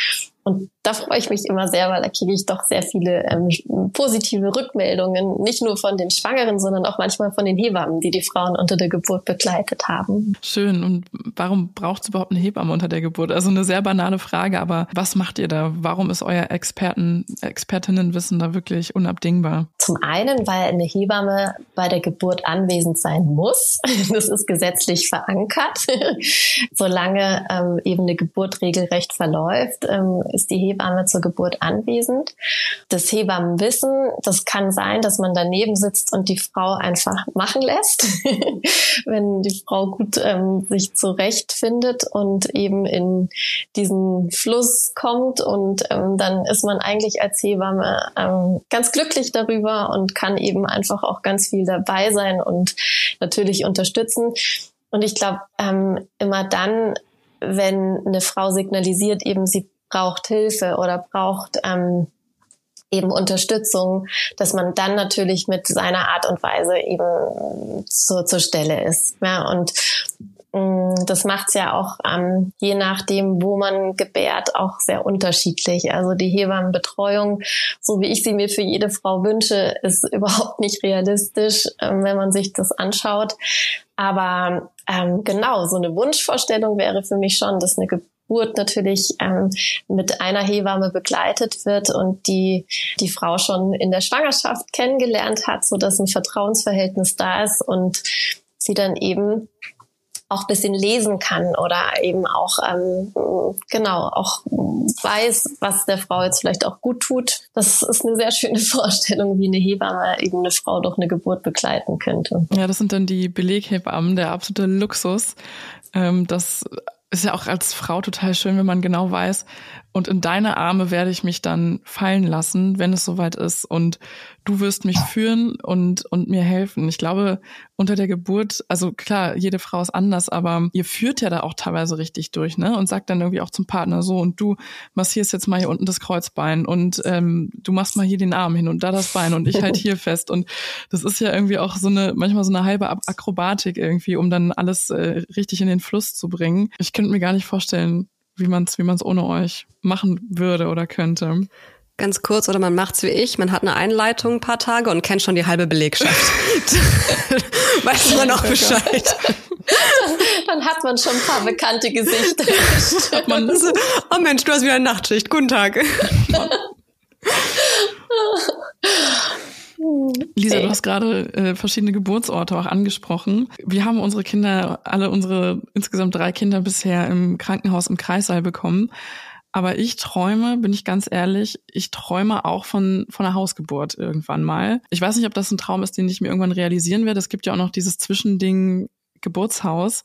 Und da freue ich mich immer sehr, weil da kriege ich doch sehr viele ähm, positive Rückmeldungen, nicht nur von den Schwangeren, sondern auch manchmal von den Hebammen, die die Frauen unter der Geburt begleitet haben. Schön. Und warum braucht es überhaupt eine Hebamme unter der Geburt? Also eine sehr banale Frage, aber was macht ihr da? Warum ist euer Experten, Expertinnenwissen da wirklich unabdingbar? Zum einen, weil eine Hebamme bei der Geburt anwesend sein muss. Das ist gesetzlich verankert. Solange ähm, eben eine Geburt regelrecht verläuft, ähm, ist die Hebamme zur Geburt anwesend. Das Hebammenwissen, das kann sein, dass man daneben sitzt und die Frau einfach machen lässt, wenn die Frau gut ähm, sich zurechtfindet und eben in diesen Fluss kommt und ähm, dann ist man eigentlich als Hebamme ähm, ganz glücklich darüber und kann eben einfach auch ganz viel dabei sein und natürlich unterstützen. Und ich glaube, ähm, immer dann, wenn eine Frau signalisiert, eben sie braucht Hilfe oder braucht ähm, eben Unterstützung, dass man dann natürlich mit seiner Art und Weise eben zur, zur Stelle ist. Ja, und mm, das macht's ja auch ähm, je nachdem, wo man gebärt, auch sehr unterschiedlich. Also die Hebammenbetreuung, so wie ich sie mir für jede Frau wünsche, ist überhaupt nicht realistisch, ähm, wenn man sich das anschaut. Aber ähm, genau, so eine Wunschvorstellung wäre für mich schon, dass eine Geburt natürlich ähm, mit einer Hebamme begleitet wird und die die Frau schon in der Schwangerschaft kennengelernt hat, so dass ein Vertrauensverhältnis da ist und sie dann eben auch bisschen lesen kann oder eben auch ähm, genau auch weiß, was der Frau jetzt vielleicht auch gut tut. Das ist eine sehr schöne Vorstellung, wie eine Hebamme eben eine Frau durch eine Geburt begleiten könnte. Ja, das sind dann die Beleghebammen, der absolute Luxus. Ähm, das ist ja auch als Frau total schön, wenn man genau weiß, und in deine Arme werde ich mich dann fallen lassen, wenn es soweit ist. Und du wirst mich führen und, und mir helfen. Ich glaube, unter der Geburt, also klar, jede Frau ist anders, aber ihr führt ja da auch teilweise richtig durch, ne? Und sagt dann irgendwie auch zum Partner so, und du massierst jetzt mal hier unten das Kreuzbein und ähm, du machst mal hier den Arm hin und da das Bein und ich halt hier fest. Und das ist ja irgendwie auch so eine, manchmal so eine halbe Akrobatik irgendwie, um dann alles äh, richtig in den Fluss zu bringen. Ich könnte mir gar nicht vorstellen, wie man es wie man's ohne euch machen würde oder könnte. Ganz kurz, oder man macht's wie ich, man hat eine Einleitung ein paar Tage und kennt schon die halbe Belegschaft. Weiß man auch Bescheid. Dann hat man schon ein paar bekannte Gesichter. hat man so, oh Mensch, du hast wieder eine Nachtschicht. Guten Tag. Lisa, du hast gerade äh, verschiedene Geburtsorte auch angesprochen. Wir haben unsere Kinder, alle unsere insgesamt drei Kinder bisher im Krankenhaus im Kreissaal bekommen. Aber ich träume, bin ich ganz ehrlich, ich träume auch von, von einer Hausgeburt irgendwann mal. Ich weiß nicht, ob das ein Traum ist, den ich mir irgendwann realisieren werde. Es gibt ja auch noch dieses Zwischending Geburtshaus.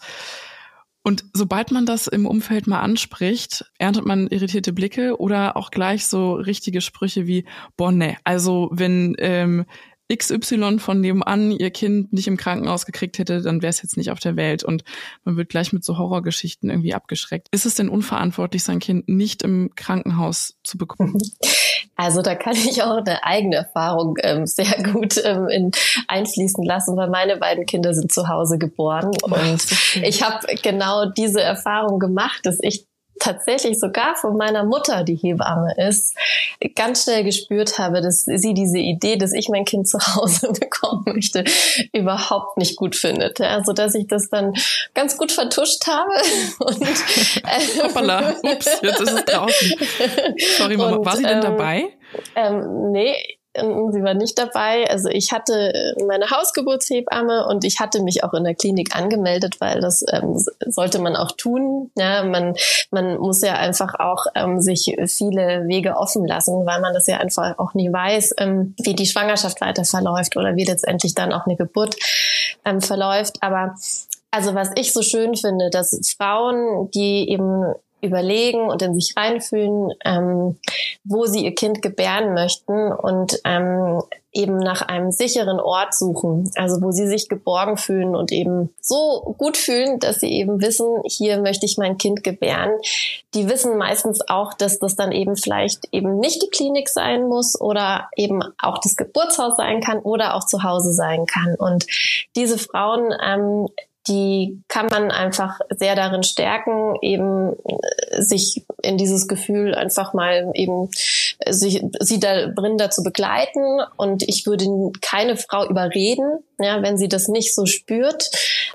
Und sobald man das im Umfeld mal anspricht, erntet man irritierte Blicke oder auch gleich so richtige Sprüche wie, boah, ne, also wenn ähm, XY von nebenan ihr Kind nicht im Krankenhaus gekriegt hätte, dann wäre es jetzt nicht auf der Welt. Und man wird gleich mit so Horrorgeschichten irgendwie abgeschreckt. Ist es denn unverantwortlich, sein Kind nicht im Krankenhaus zu bekommen? Also da kann ich auch eine eigene Erfahrung ähm, sehr gut ähm, in, einfließen lassen, weil meine beiden Kinder sind zu Hause geboren. Und ich habe genau diese Erfahrung gemacht, dass ich tatsächlich sogar von meiner Mutter, die Hebamme ist, ganz schnell gespürt habe, dass sie diese Idee, dass ich mein Kind zu Hause bekommen möchte, überhaupt nicht gut findet. Ja, so dass ich das dann ganz gut vertuscht habe. Und, äh, Hoppala, ups, jetzt ist es draußen. Sorry, Mama, und, war sie denn ähm, dabei? Ähm, nee, sie war nicht dabei. Also ich hatte meine Hausgeburtshebamme und ich hatte mich auch in der Klinik angemeldet, weil das ähm, sollte man auch tun. Ja, man, man muss ja einfach auch ähm, sich viele Wege offen lassen, weil man das ja einfach auch nie weiß, ähm, wie die Schwangerschaft weiter verläuft oder wie letztendlich dann auch eine Geburt ähm, verläuft. Aber also was ich so schön finde, dass Frauen, die eben überlegen und in sich reinfühlen, ähm, wo sie ihr Kind gebären möchten und ähm, eben nach einem sicheren Ort suchen, also wo sie sich geborgen fühlen und eben so gut fühlen, dass sie eben wissen, hier möchte ich mein Kind gebären. Die wissen meistens auch, dass das dann eben vielleicht eben nicht die Klinik sein muss oder eben auch das Geburtshaus sein kann oder auch zu Hause sein kann. Und diese Frauen ähm, die kann man einfach sehr darin stärken, eben äh, sich in dieses Gefühl einfach mal eben sie da drin dazu begleiten. Und ich würde keine Frau überreden, ja, wenn sie das nicht so spürt,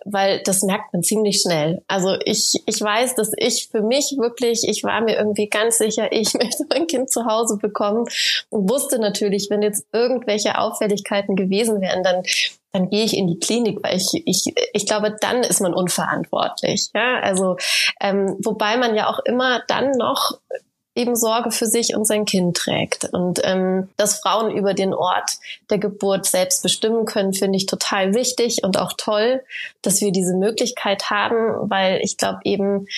weil das merkt man ziemlich schnell. Also ich, ich weiß, dass ich für mich wirklich, ich war mir irgendwie ganz sicher, ich möchte mein Kind zu Hause bekommen und wusste natürlich, wenn jetzt irgendwelche Auffälligkeiten gewesen wären, dann dann gehe ich in die Klinik, weil ich, ich, ich glaube, dann ist man unverantwortlich. Ja, also ähm, wobei man ja auch immer dann noch eben Sorge für sich und sein Kind trägt. Und ähm, dass Frauen über den Ort der Geburt selbst bestimmen können, finde ich total wichtig und auch toll, dass wir diese Möglichkeit haben, weil ich glaube eben,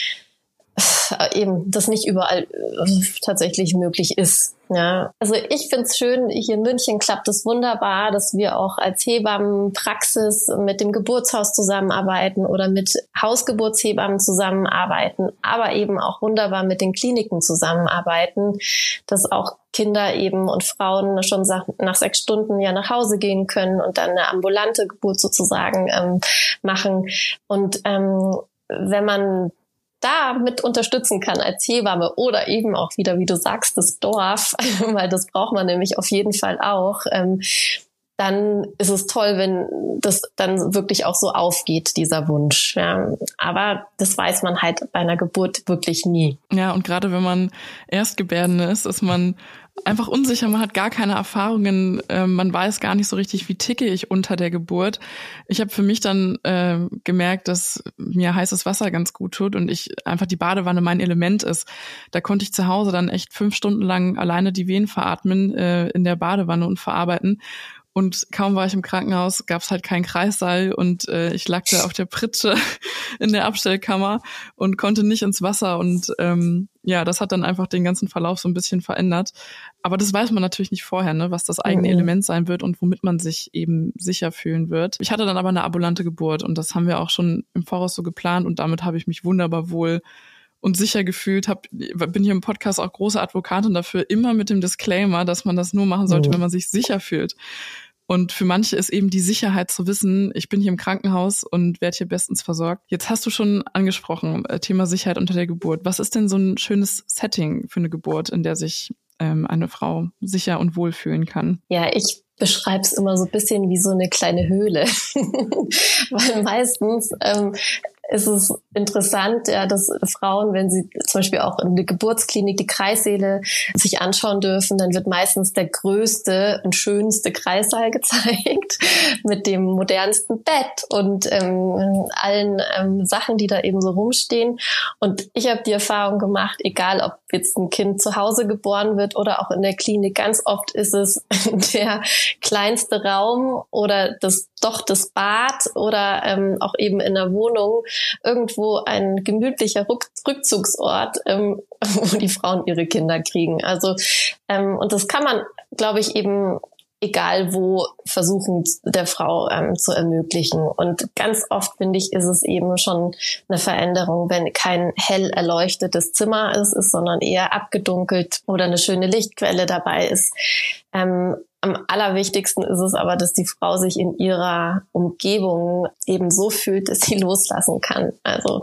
eben das nicht überall äh, tatsächlich möglich ist. Ja, also ich find's schön, hier in München klappt es wunderbar, dass wir auch als Hebammenpraxis mit dem Geburtshaus zusammenarbeiten oder mit Hausgeburtshebammen zusammenarbeiten, aber eben auch wunderbar mit den Kliniken zusammenarbeiten, dass auch Kinder eben und Frauen schon nach sechs Stunden ja nach Hause gehen können und dann eine ambulante Geburt sozusagen ähm, machen. Und ähm, wenn man da mit unterstützen kann als Hebamme oder eben auch wieder, wie du sagst, das Dorf, weil das braucht man nämlich auf jeden Fall auch, ähm, dann ist es toll, wenn das dann wirklich auch so aufgeht, dieser Wunsch. Ja. Aber das weiß man halt bei einer Geburt wirklich nie. Ja, und gerade wenn man Erstgebärende ist, ist man einfach unsicher, man hat gar keine Erfahrungen, äh, man weiß gar nicht so richtig, wie ticke ich unter der Geburt. Ich habe für mich dann äh, gemerkt, dass mir heißes Wasser ganz gut tut und ich einfach die Badewanne mein Element ist. Da konnte ich zu Hause dann echt fünf Stunden lang alleine die Wehen veratmen äh, in der Badewanne und verarbeiten. Und kaum war ich im Krankenhaus, gab es halt keinen Kreissaal und äh, ich lag da auf der Pritsche in der Abstellkammer und konnte nicht ins Wasser. Und ähm, ja, das hat dann einfach den ganzen Verlauf so ein bisschen verändert. Aber das weiß man natürlich nicht vorher, ne, was das eigene mhm. Element sein wird und womit man sich eben sicher fühlen wird. Ich hatte dann aber eine ambulante Geburt und das haben wir auch schon im Voraus so geplant und damit habe ich mich wunderbar wohl und sicher gefühlt, hab, bin hier im Podcast auch große Advokatin dafür, immer mit dem Disclaimer, dass man das nur machen sollte, mhm. wenn man sich sicher fühlt. Und für manche ist eben die Sicherheit zu wissen, ich bin hier im Krankenhaus und werde hier bestens versorgt. Jetzt hast du schon angesprochen, äh, Thema Sicherheit unter der Geburt. Was ist denn so ein schönes Setting für eine Geburt, in der sich ähm, eine Frau sicher und wohl fühlen kann? Ja, ich beschreibe es immer so ein bisschen wie so eine kleine Höhle. Weil meistens ähm, ist es interessant, ja, dass Frauen, wenn sie zum Beispiel auch in der Geburtsklinik die Kreissäle sich anschauen dürfen, dann wird meistens der größte und schönste Kreissaal gezeigt mit dem modernsten Bett und ähm, allen ähm, Sachen, die da eben so rumstehen. Und ich habe die Erfahrung gemacht, egal ob jetzt ein Kind zu Hause geboren wird oder auch in der Klinik, ganz oft ist es der kleinste Raum oder das doch das Bad oder ähm, auch eben in der Wohnung irgendwo ein gemütlicher Rückzugsort, ähm, wo die Frauen ihre Kinder kriegen. Also ähm, und das kann man, glaube ich, eben egal wo, versuchen der Frau ähm, zu ermöglichen. Und ganz oft, finde ich, ist es eben schon eine Veränderung, wenn kein hell erleuchtetes Zimmer ist, ist sondern eher abgedunkelt oder eine schöne Lichtquelle dabei ist. Ähm, am allerwichtigsten ist es aber, dass die Frau sich in ihrer Umgebung eben so fühlt, dass sie loslassen kann. Also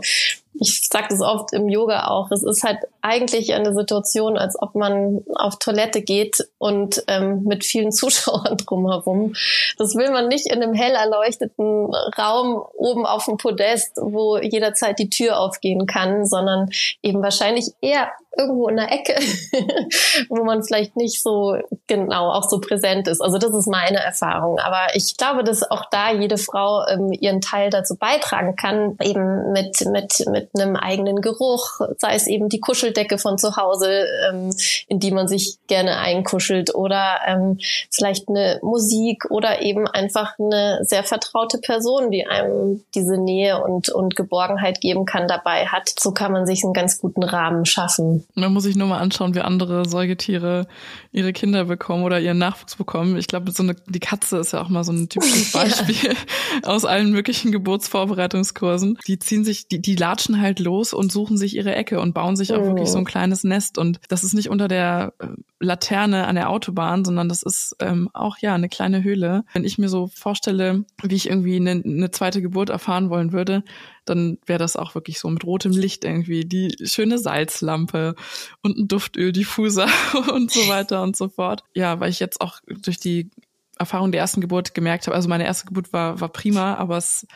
ich sage das oft im Yoga auch, es ist halt eigentlich eine Situation, als ob man auf Toilette geht und ähm, mit vielen Zuschauern drumherum. Das will man nicht in einem hell erleuchteten Raum oben auf dem Podest, wo jederzeit die Tür aufgehen kann, sondern eben wahrscheinlich eher irgendwo in der Ecke, wo man vielleicht nicht so genau auch so präsent ist. Also das ist meine Erfahrung. Aber ich glaube, dass auch da jede Frau ähm, ihren Teil dazu beitragen kann, eben mit, mit, mit einem eigenen Geruch, sei es eben die Kuscheldecke von zu Hause, ähm, in die man sich gerne einkuschelt oder ähm, vielleicht eine Musik oder eben einfach eine sehr vertraute Person, die einem diese Nähe und, und Geborgenheit geben kann, dabei hat. So kann man sich einen ganz guten Rahmen schaffen. Man muss sich nur mal anschauen, wie andere Säugetiere ihre Kinder bekommen oder ihren Nachwuchs bekommen. Ich glaube, so eine, die Katze ist ja auch mal so ein typisches Beispiel ja. aus allen möglichen Geburtsvorbereitungskursen. Die ziehen sich, die, die latschen halt los und suchen sich ihre Ecke und bauen sich auch oh. wirklich so ein kleines Nest. Und das ist nicht unter der äh, Laterne an der Autobahn, sondern das ist ähm, auch ja eine kleine Höhle. Wenn ich mir so vorstelle, wie ich irgendwie eine, eine zweite Geburt erfahren wollen würde, dann wäre das auch wirklich so mit rotem Licht irgendwie, die schöne Salzlampe und ein Duftöldiffuser und so weiter und so fort. Ja, weil ich jetzt auch durch die Erfahrung der ersten Geburt gemerkt habe, also meine erste Geburt war, war prima, aber es,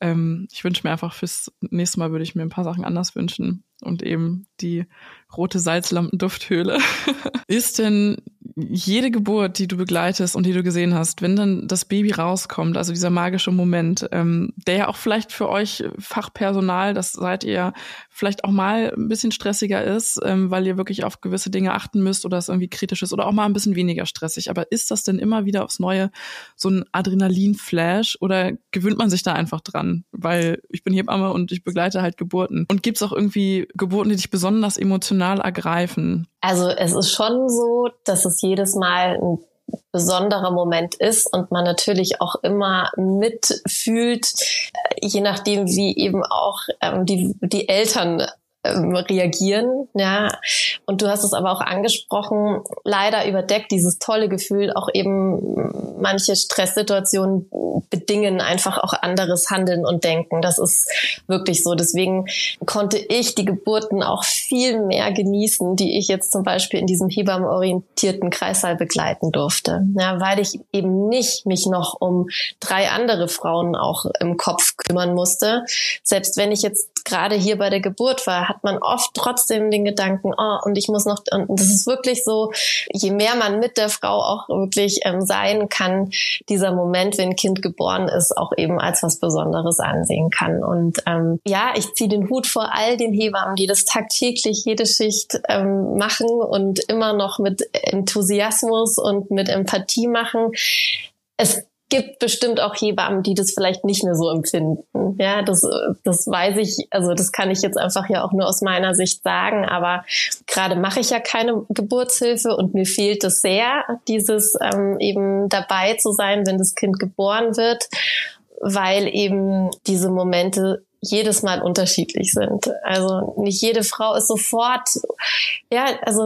ähm, ich wünsche mir einfach fürs nächste Mal würde ich mir ein paar Sachen anders wünschen und eben die rote Salzlampendufthöhle. ist denn jede Geburt, die du begleitest und die du gesehen hast, wenn dann das Baby rauskommt, also dieser magische Moment, ähm, der ja auch vielleicht für euch Fachpersonal, das seid ihr, vielleicht auch mal ein bisschen stressiger ist, ähm, weil ihr wirklich auf gewisse Dinge achten müsst oder es irgendwie kritisch ist oder auch mal ein bisschen weniger stressig. Aber ist das denn immer wieder aufs Neue so ein Adrenalin-Flash oder gewöhnt man sich da einfach dran? Weil ich bin Hebamme und ich begleite halt Geburten. Und gibt's auch irgendwie Geburten, die dich besonders emotional ergreifen? Also es ist schon so, dass es jedes Mal ein besonderer Moment ist und man natürlich auch immer mitfühlt, äh, je nachdem, wie eben auch ähm, die, die Eltern ähm, reagieren, ja. Und du hast es aber auch angesprochen, leider überdeckt dieses tolle Gefühl auch eben manche Stresssituationen bedingen einfach auch anderes Handeln und Denken. Das ist wirklich so. Deswegen konnte ich die Geburten auch viel mehr genießen, die ich jetzt zum Beispiel in diesem hebammenorientierten Kreissaal begleiten durfte. Ja, weil ich eben nicht mich noch um drei andere Frauen auch im Kopf kümmern musste. Selbst wenn ich jetzt gerade hier bei der Geburt war, hat man oft trotzdem den Gedanken, oh, und ich muss noch, und das ist wirklich so, je mehr man mit der Frau auch wirklich ähm, sein kann, dieser Moment, wenn ein Kind geboren ist, auch eben als was Besonderes ansehen kann. Und ähm, ja, ich ziehe den Hut vor all den Hebammen, die das tagtäglich jede Schicht ähm, machen und immer noch mit Enthusiasmus und mit Empathie machen. Es gibt bestimmt auch Hebammen, die das vielleicht nicht mehr so empfinden. Ja, das, das weiß ich, also das kann ich jetzt einfach ja auch nur aus meiner Sicht sagen, aber gerade mache ich ja keine Geburtshilfe und mir fehlt es sehr, dieses ähm, eben dabei zu sein, wenn das Kind geboren wird, weil eben diese Momente jedes Mal unterschiedlich sind. Also nicht jede Frau ist sofort, ja, also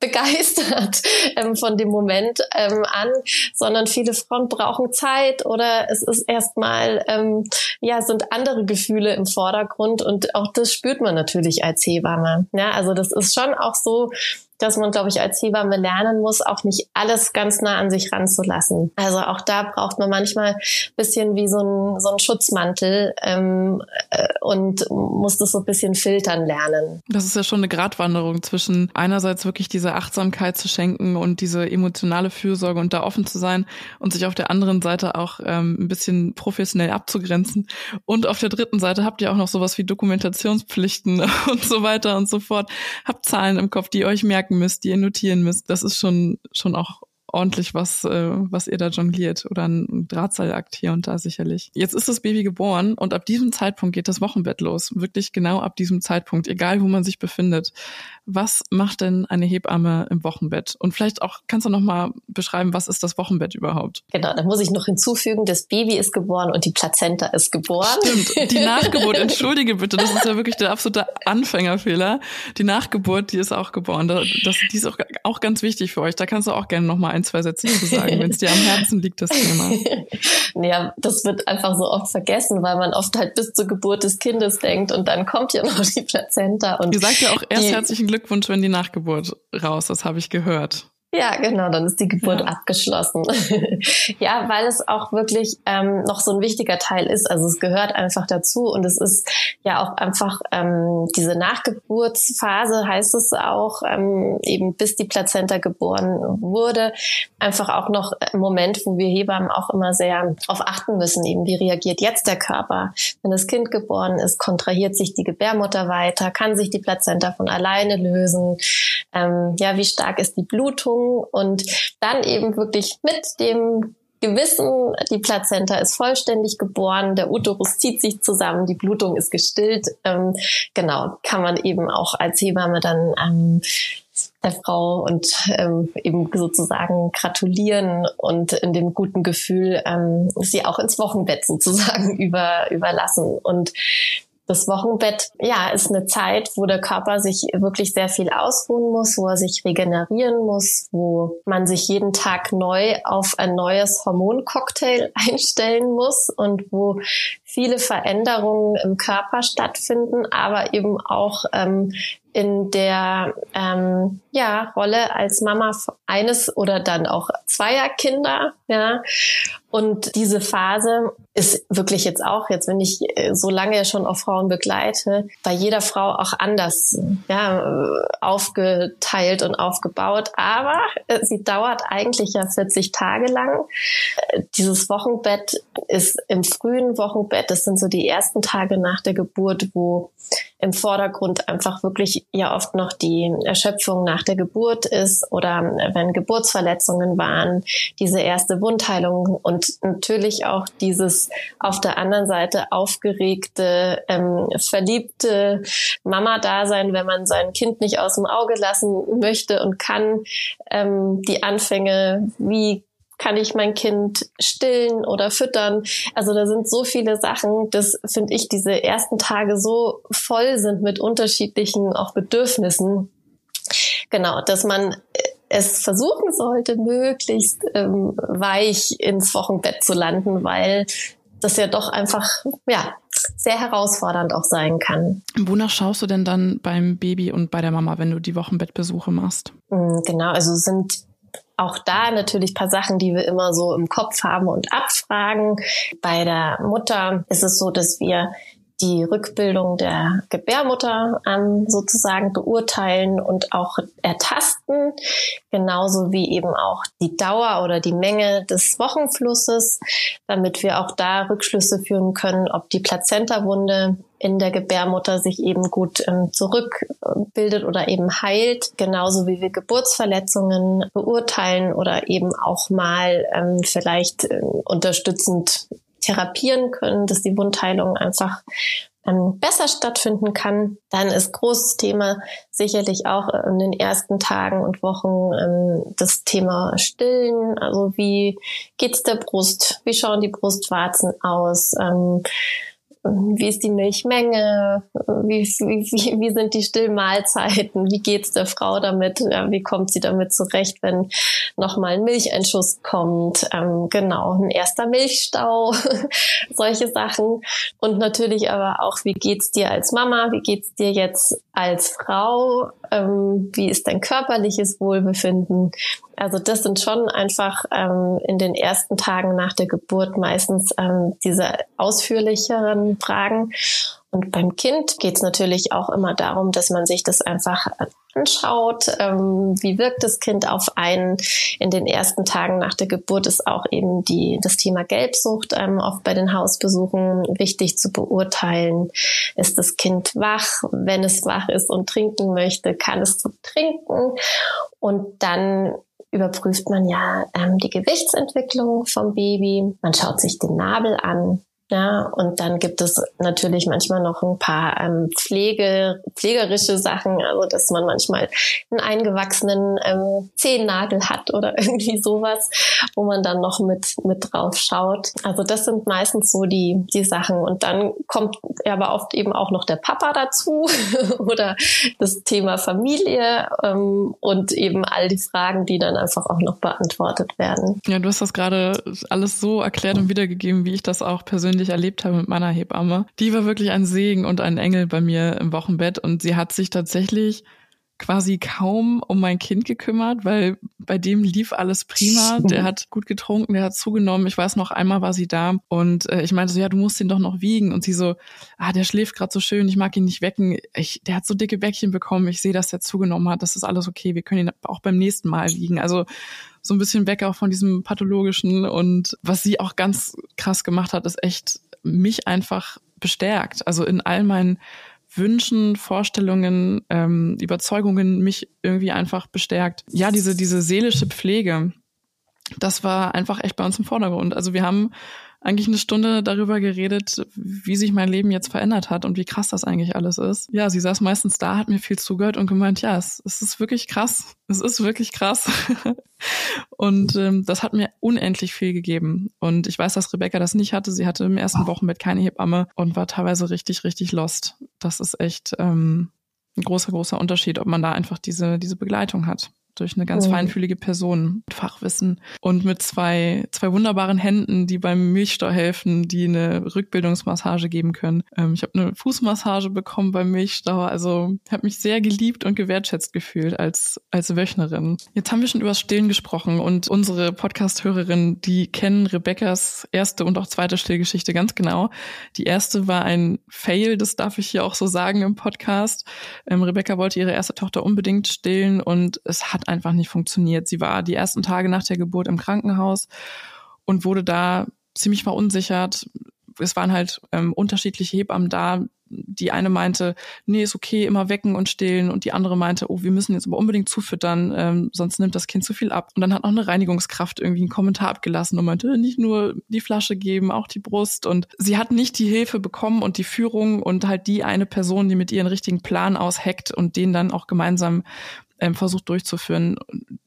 begeistert ähm, von dem Moment ähm, an, sondern viele Frauen brauchen Zeit oder es ist erstmal, ähm, ja, sind andere Gefühle im Vordergrund und auch das spürt man natürlich als Hebamme. Ja, also das ist schon auch so, dass man, glaube ich, als Hebamme lernen muss, auch nicht alles ganz nah an sich ranzulassen. Also auch da braucht man manchmal bisschen wie so ein, so ein Schutzmantel ähm, äh, und muss das so ein bisschen filtern lernen. Das ist ja schon eine Gratwanderung zwischen einerseits wirklich diese Achtsamkeit zu schenken und diese emotionale Fürsorge und da offen zu sein und sich auf der anderen Seite auch ähm, ein bisschen professionell abzugrenzen. Und auf der dritten Seite habt ihr auch noch sowas wie Dokumentationspflichten und so weiter und so fort. Habt Zahlen im Kopf, die euch merken müsst, die ihr notieren müsst. Das ist schon, schon auch ordentlich was, äh, was ihr da jongliert oder ein Drahtseilakt hier und da sicherlich. Jetzt ist das Baby geboren und ab diesem Zeitpunkt geht das Wochenbett los. Wirklich genau ab diesem Zeitpunkt, egal wo man sich befindet. Was macht denn eine Hebamme im Wochenbett? Und vielleicht auch kannst du noch mal beschreiben, was ist das Wochenbett überhaupt? Genau, da muss ich noch hinzufügen, das Baby ist geboren und die Plazenta ist geboren. Stimmt, die Nachgeburt, entschuldige bitte, das ist ja wirklich der absolute Anfängerfehler. Die Nachgeburt, die ist auch geboren. Das, die ist auch, auch ganz wichtig für euch. Da kannst du auch gerne noch mal ein, zwei Sätze zu sagen, wenn es dir am Herzen liegt, das Thema. ja, das wird einfach so oft vergessen, weil man oft halt bis zur Geburt des Kindes denkt und dann kommt ja noch die Plazenta. Und Ihr sagt ja auch erst herzlichen Glückwunsch, wenn die Nachgeburt raus ist, habe ich gehört. Ja, genau, dann ist die Geburt ja. abgeschlossen. ja, weil es auch wirklich ähm, noch so ein wichtiger Teil ist. Also es gehört einfach dazu und es ist ja auch einfach ähm, diese Nachgeburtsphase, heißt es auch, ähm, eben bis die Plazenta geboren wurde, einfach auch noch ein Moment, wo wir Hebammen auch immer sehr darauf achten müssen, eben wie reagiert jetzt der Körper. Wenn das Kind geboren ist, kontrahiert sich die Gebärmutter weiter, kann sich die Plazenta von alleine lösen. Ähm, ja, wie stark ist die Blutung? Und dann eben wirklich mit dem Gewissen, die Plazenta ist vollständig geboren, der Uterus zieht sich zusammen, die Blutung ist gestillt. Ähm, genau, kann man eben auch als Hebamme dann ähm, der Frau und ähm, eben sozusagen gratulieren und in dem guten Gefühl ähm, sie auch ins Wochenbett sozusagen über, überlassen. Und das Wochenbett, ja, ist eine Zeit, wo der Körper sich wirklich sehr viel ausruhen muss, wo er sich regenerieren muss, wo man sich jeden Tag neu auf ein neues Hormoncocktail einstellen muss und wo viele Veränderungen im Körper stattfinden, aber eben auch ähm, in der ähm, ja, Rolle als Mama eines oder dann auch zweier Kinder. Ja. Und diese Phase ist wirklich jetzt auch, jetzt wenn ich äh, so lange schon auf Frauen begleite, bei jeder Frau auch anders ja, aufgeteilt und aufgebaut. Aber äh, sie dauert eigentlich ja 40 Tage lang. Äh, dieses Wochenbett ist im frühen Wochenbett, das sind so die ersten Tage nach der Geburt, wo im Vordergrund einfach wirklich ja oft noch die Erschöpfung nach der Geburt ist oder wenn Geburtsverletzungen waren, diese erste Wundheilung und natürlich auch dieses auf der anderen Seite aufgeregte, ähm, verliebte Mama-Dasein, wenn man sein Kind nicht aus dem Auge lassen möchte und kann, ähm, die Anfänge, wie kann ich mein Kind stillen oder füttern? Also da sind so viele Sachen, das finde ich, diese ersten Tage so voll sind mit unterschiedlichen auch Bedürfnissen. Genau, dass man es versuchen sollte, möglichst ähm, weich ins Wochenbett zu landen, weil das ja doch einfach, ja, sehr herausfordernd auch sein kann. Wonach schaust du denn dann beim Baby und bei der Mama, wenn du die Wochenbettbesuche machst? Mm, genau, also sind auch da natürlich paar Sachen, die wir immer so im Kopf haben und abfragen. Bei der Mutter ist es so, dass wir die Rückbildung der Gebärmutter ähm, sozusagen beurteilen und auch ertasten, genauso wie eben auch die Dauer oder die Menge des Wochenflusses, damit wir auch da Rückschlüsse führen können, ob die Plazentawunde in der Gebärmutter sich eben gut ähm, zurückbildet oder eben heilt, genauso wie wir Geburtsverletzungen beurteilen oder eben auch mal ähm, vielleicht äh, unterstützend therapieren können, dass die Wundheilung einfach ähm, besser stattfinden kann. Dann ist großes Thema sicherlich auch in den ersten Tagen und Wochen ähm, das Thema Stillen. Also wie geht's der Brust? Wie schauen die Brustwarzen aus? Ähm, wie ist die Milchmenge, wie, wie, wie sind die Stillmahlzeiten, wie geht's der Frau damit, wie kommt sie damit zurecht, wenn nochmal ein Milcheinschuss kommt, ähm, genau, ein erster Milchstau, solche Sachen. Und natürlich aber auch, wie geht's dir als Mama, wie geht's dir jetzt als Frau, ähm, wie ist dein körperliches Wohlbefinden, also das sind schon einfach ähm, in den ersten Tagen nach der Geburt meistens ähm, diese ausführlicheren Fragen. Und beim Kind geht es natürlich auch immer darum, dass man sich das einfach anschaut. Ähm, wie wirkt das Kind auf einen? In den ersten Tagen nach der Geburt ist auch eben die, das Thema Gelbsucht ähm, oft bei den Hausbesuchen wichtig zu beurteilen. Ist das Kind wach? Wenn es wach ist und trinken möchte, kann es trinken. Und dann überprüft man ja ähm, die Gewichtsentwicklung vom Baby. Man schaut sich den Nabel an. Ja, und dann gibt es natürlich manchmal noch ein paar ähm, Pflege, pflegerische Sachen, also dass man manchmal einen eingewachsenen ähm, Zehennagel hat oder irgendwie sowas, wo man dann noch mit, mit drauf schaut. Also das sind meistens so die, die Sachen. Und dann kommt aber oft eben auch noch der Papa dazu oder das Thema Familie ähm, und eben all die Fragen, die dann einfach auch noch beantwortet werden. Ja, du hast das gerade alles so erklärt und wiedergegeben, wie ich das auch persönlich persönlich erlebt habe mit meiner Hebamme, die war wirklich ein Segen und ein Engel bei mir im Wochenbett. Und sie hat sich tatsächlich quasi kaum um mein Kind gekümmert, weil bei dem lief alles prima. Der hat gut getrunken, der hat zugenommen. Ich weiß noch, einmal war sie da und äh, ich meinte so, ja, du musst ihn doch noch wiegen. Und sie so, ah, der schläft gerade so schön, ich mag ihn nicht wecken. Ich, der hat so dicke Bäckchen bekommen. Ich sehe, dass er zugenommen hat. Das ist alles okay. Wir können ihn auch beim nächsten Mal wiegen. Also so ein bisschen weg auch von diesem pathologischen. Und was sie auch ganz krass gemacht hat, ist echt mich einfach bestärkt. Also in all meinen Wünschen, Vorstellungen, ähm, Überzeugungen mich irgendwie einfach bestärkt. Ja, diese, diese seelische Pflege, das war einfach echt bei uns im Vordergrund. Also wir haben eigentlich eine Stunde darüber geredet, wie sich mein Leben jetzt verändert hat und wie krass das eigentlich alles ist. Ja, sie saß meistens da, hat mir viel zugehört und gemeint, ja, es, es ist wirklich krass. Es ist wirklich krass. und ähm, das hat mir unendlich viel gegeben. Und ich weiß, dass Rebecca das nicht hatte. Sie hatte im ersten Wochenbett keine Hebamme und war teilweise richtig, richtig lost. Das ist echt ähm, ein großer, großer Unterschied, ob man da einfach diese, diese Begleitung hat durch eine ganz mhm. feinfühlige Person mit Fachwissen und mit zwei, zwei wunderbaren Händen, die beim Milchstau helfen, die eine Rückbildungsmassage geben können. Ähm, ich habe eine Fußmassage bekommen beim Milchstau, also habe mich sehr geliebt und gewertschätzt gefühlt als, als Wöchnerin. Jetzt haben wir schon über Stillen gesprochen und unsere Podcast-Hörerinnen, die kennen Rebecca's erste und auch zweite Stillgeschichte ganz genau. Die erste war ein Fail, das darf ich hier auch so sagen im Podcast. Ähm, Rebecca wollte ihre erste Tochter unbedingt stillen und es hat einfach nicht funktioniert. Sie war die ersten Tage nach der Geburt im Krankenhaus und wurde da ziemlich verunsichert. Es waren halt ähm, unterschiedliche Hebammen da. Die eine meinte, nee, ist okay, immer wecken und stillen. Und die andere meinte, oh, wir müssen jetzt aber unbedingt zufüttern, ähm, sonst nimmt das Kind zu viel ab. Und dann hat noch eine Reinigungskraft irgendwie einen Kommentar abgelassen und meinte, nicht nur die Flasche geben, auch die Brust. Und sie hat nicht die Hilfe bekommen und die Führung und halt die eine Person, die mit ihren richtigen Plan ausheckt und den dann auch gemeinsam ähm, versucht durchzuführen.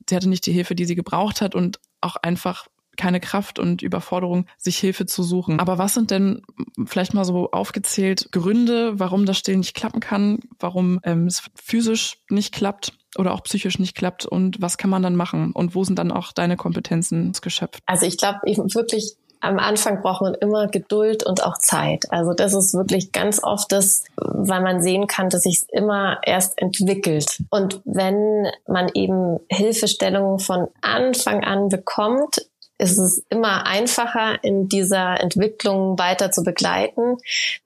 Sie hatte nicht die Hilfe, die sie gebraucht hat und auch einfach keine Kraft und Überforderung, sich Hilfe zu suchen. Aber was sind denn vielleicht mal so aufgezählt Gründe, warum das Stillen nicht klappen kann, warum ähm, es physisch nicht klappt? oder auch psychisch nicht klappt und was kann man dann machen und wo sind dann auch deine Kompetenzen geschöpft? Also ich glaube eben wirklich am Anfang braucht man immer Geduld und auch Zeit. Also das ist wirklich ganz oft das, weil man sehen kann, dass sich immer erst entwickelt. Und wenn man eben Hilfestellungen von Anfang an bekommt, ist es immer einfacher, in dieser Entwicklung weiter zu begleiten.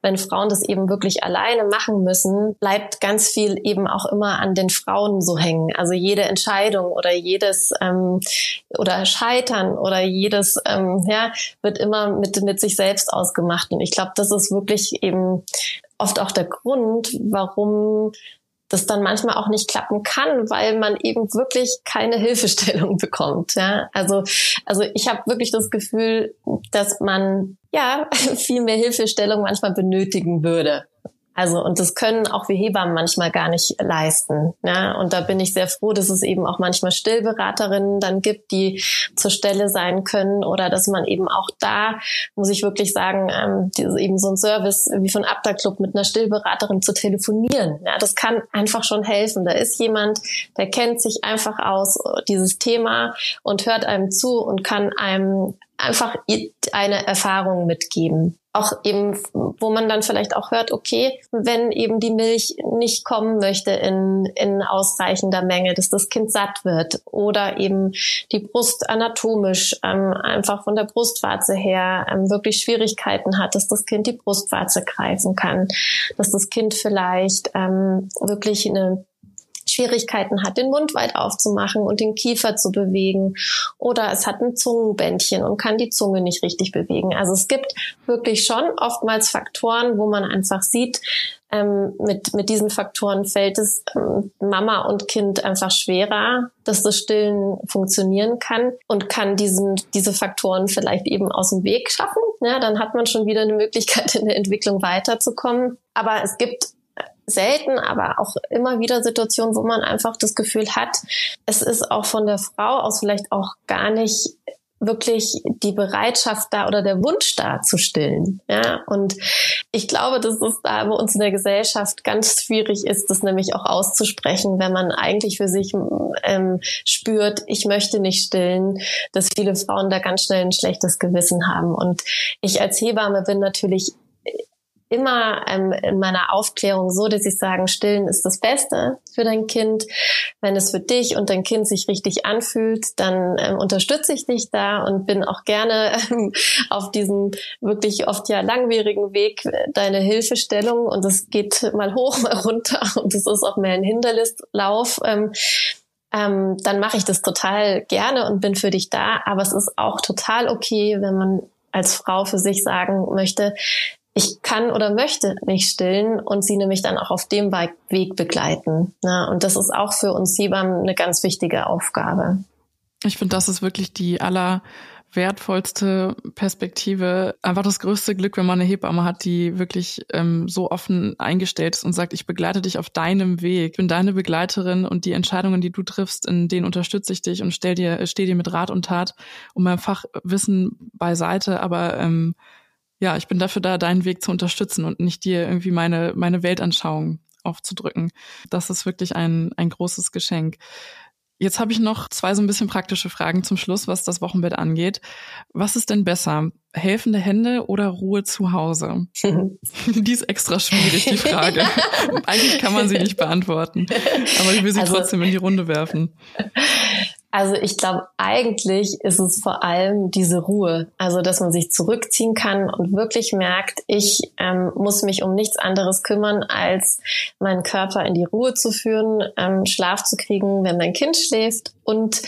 Wenn Frauen das eben wirklich alleine machen müssen, bleibt ganz viel eben auch immer an den Frauen so hängen. Also jede Entscheidung oder jedes ähm, oder Scheitern oder jedes ähm, ja wird immer mit mit sich selbst ausgemacht. Und ich glaube, das ist wirklich eben oft auch der Grund, warum das dann manchmal auch nicht klappen kann, weil man eben wirklich keine Hilfestellung bekommt. Ja? Also, also ich habe wirklich das Gefühl, dass man ja viel mehr Hilfestellung manchmal benötigen würde. Also, und das können auch wir Hebammen manchmal gar nicht leisten. Ja? Und da bin ich sehr froh, dass es eben auch manchmal Stillberaterinnen dann gibt, die zur Stelle sein können oder dass man eben auch da, muss ich wirklich sagen, ähm, eben so ein Service wie von Abda Club mit einer Stillberaterin zu telefonieren. Ja, das kann einfach schon helfen. Da ist jemand, der kennt sich einfach aus, dieses Thema und hört einem zu und kann einem einfach eine Erfahrung mitgeben. Auch eben, wo man dann vielleicht auch hört, okay, wenn eben die Milch nicht kommen möchte in, in ausreichender Menge, dass das Kind satt wird oder eben die Brust anatomisch ähm, einfach von der Brustwarze her ähm, wirklich Schwierigkeiten hat, dass das Kind die Brustwarze greifen kann, dass das Kind vielleicht ähm, wirklich eine Schwierigkeiten hat, den Mund weit aufzumachen und den Kiefer zu bewegen. Oder es hat ein Zungenbändchen und kann die Zunge nicht richtig bewegen. Also es gibt wirklich schon oftmals Faktoren, wo man einfach sieht, ähm, mit, mit diesen Faktoren fällt es ähm, Mama und Kind einfach schwerer, dass das Stillen funktionieren kann und kann diesen, diese Faktoren vielleicht eben aus dem Weg schaffen. Ja, dann hat man schon wieder eine Möglichkeit, in der Entwicklung weiterzukommen. Aber es gibt selten, aber auch immer wieder Situationen, wo man einfach das Gefühl hat, es ist auch von der Frau aus vielleicht auch gar nicht wirklich die Bereitschaft da oder der Wunsch da zu stillen. Ja, und ich glaube, dass es da bei uns in der Gesellschaft ganz schwierig ist, das nämlich auch auszusprechen, wenn man eigentlich für sich ähm, spürt, ich möchte nicht stillen, dass viele Frauen da ganz schnell ein schlechtes Gewissen haben. Und ich als Hebamme bin natürlich immer ähm, in meiner Aufklärung so, dass ich sagen, stillen ist das Beste für dein Kind. Wenn es für dich und dein Kind sich richtig anfühlt, dann ähm, unterstütze ich dich da und bin auch gerne ähm, auf diesem wirklich oft ja langwierigen Weg deine Hilfestellung. Und es geht mal hoch, mal runter und es ist auch mehr ein Hindernislauf. Ähm, ähm, dann mache ich das total gerne und bin für dich da. Aber es ist auch total okay, wenn man als Frau für sich sagen möchte, ich kann oder möchte nicht stillen und sie nämlich dann auch auf dem Weg begleiten. Ja, und das ist auch für uns Hebammen eine ganz wichtige Aufgabe. Ich finde, das ist wirklich die allerwertvollste Perspektive. Einfach das größte Glück, wenn man eine Hebamme hat, die wirklich ähm, so offen eingestellt ist und sagt, ich begleite dich auf deinem Weg. Ich bin deine Begleiterin und die Entscheidungen, die du triffst, in denen unterstütze ich dich und stell dir, stehe dir mit Rat und Tat und meinem Fachwissen beiseite, aber ähm, ja, ich bin dafür da, deinen Weg zu unterstützen und nicht dir irgendwie meine, meine Weltanschauung aufzudrücken. Das ist wirklich ein, ein großes Geschenk. Jetzt habe ich noch zwei so ein bisschen praktische Fragen zum Schluss, was das Wochenbett angeht. Was ist denn besser? Helfende Hände oder Ruhe zu Hause? die ist extra schwierig, die Frage. Eigentlich kann man sie nicht beantworten. Aber ich will sie also, trotzdem in die Runde werfen. Also ich glaube, eigentlich ist es vor allem diese Ruhe, also dass man sich zurückziehen kann und wirklich merkt, ich ähm, muss mich um nichts anderes kümmern, als meinen Körper in die Ruhe zu führen, ähm, Schlaf zu kriegen, wenn mein Kind schläft. Und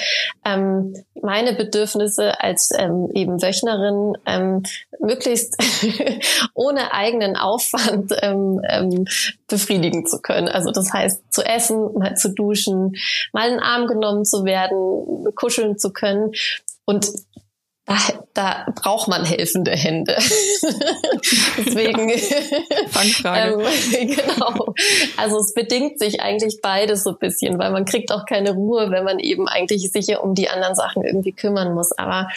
ähm, meine Bedürfnisse als ähm, eben Wöchnerin ähm, möglichst ohne eigenen Aufwand ähm, ähm, befriedigen zu können. Also das heißt, zu essen, mal zu duschen, mal in den Arm genommen zu werden, kuscheln zu können. Und da, da braucht man helfende Hände. Deswegen. Fangfrage. ähm, genau. Also es bedingt sich eigentlich beides so ein bisschen, weil man kriegt auch keine Ruhe, wenn man eben eigentlich sich um die anderen Sachen irgendwie kümmern muss. Aber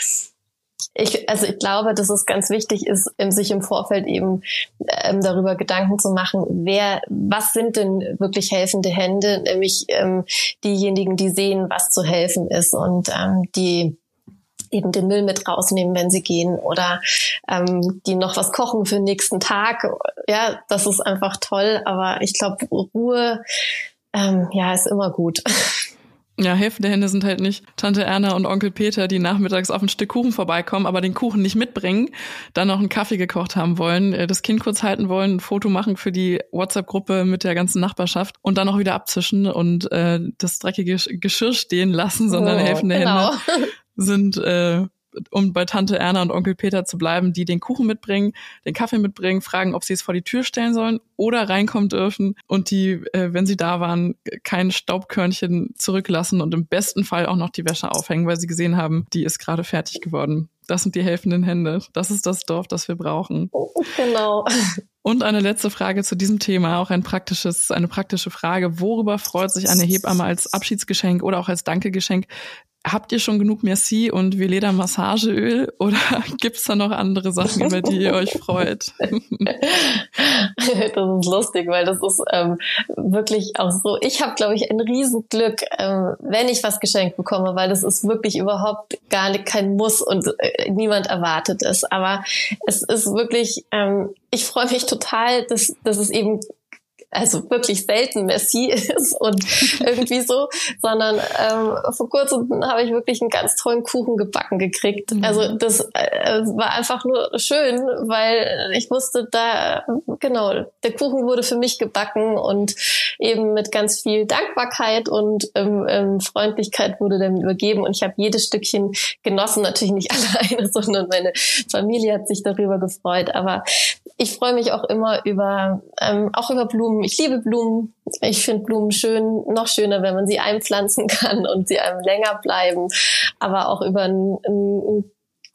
ich, also ich glaube, dass es ganz wichtig ist, sich im Vorfeld eben ähm, darüber Gedanken zu machen, wer, was sind denn wirklich helfende Hände, nämlich ähm, diejenigen, die sehen, was zu helfen ist und ähm, die eben den Müll mit rausnehmen, wenn sie gehen oder ähm, die noch was kochen für den nächsten Tag. Ja, das ist einfach toll, aber ich glaube, Ruhe ähm, ja ist immer gut. Ja, helfende Hände sind halt nicht Tante Erna und Onkel Peter, die nachmittags auf ein Stück Kuchen vorbeikommen, aber den Kuchen nicht mitbringen, dann noch einen Kaffee gekocht haben wollen, äh, das Kind kurz halten wollen, ein Foto machen für die WhatsApp-Gruppe mit der ganzen Nachbarschaft und dann auch wieder abzischen und äh, das dreckige Geschirr stehen lassen, sondern oh, helfende genau. Hände sind, äh, um bei Tante Erna und Onkel Peter zu bleiben, die den Kuchen mitbringen, den Kaffee mitbringen, fragen, ob sie es vor die Tür stellen sollen oder reinkommen dürfen und die, äh, wenn sie da waren, kein Staubkörnchen zurücklassen und im besten Fall auch noch die Wäsche aufhängen, weil sie gesehen haben, die ist gerade fertig geworden. Das sind die helfenden Hände. Das ist das Dorf, das wir brauchen. Genau. Und eine letzte Frage zu diesem Thema, auch ein praktisches, eine praktische Frage. Worüber freut sich eine Hebamme als Abschiedsgeschenk oder auch als Dankegeschenk, Habt ihr schon genug Merci und Veleda Massageöl oder gibt's da noch andere Sachen, über die ihr euch freut? das ist lustig, weil das ist ähm, wirklich auch so. Ich habe, glaube ich, ein Riesenglück, ähm, wenn ich was geschenkt bekomme, weil das ist wirklich überhaupt gar nicht, kein Muss und äh, niemand erwartet es. Aber es ist wirklich, ähm, ich freue mich total, dass, dass es eben also wirklich selten Messi ist und irgendwie so, sondern ähm, vor kurzem habe ich wirklich einen ganz tollen Kuchen gebacken gekriegt. Mhm. Also das äh, war einfach nur schön, weil ich wusste, da genau der Kuchen wurde für mich gebacken und eben mit ganz viel Dankbarkeit und ähm, ähm, Freundlichkeit wurde der übergeben und ich habe jedes Stückchen genossen, natürlich nicht alleine, sondern meine Familie hat sich darüber gefreut. Aber ich freue mich auch immer über ähm, auch über Blumen. Ich liebe Blumen. Ich finde Blumen schön, noch schöner, wenn man sie einpflanzen kann und sie einem länger bleiben. Aber auch über ein, ein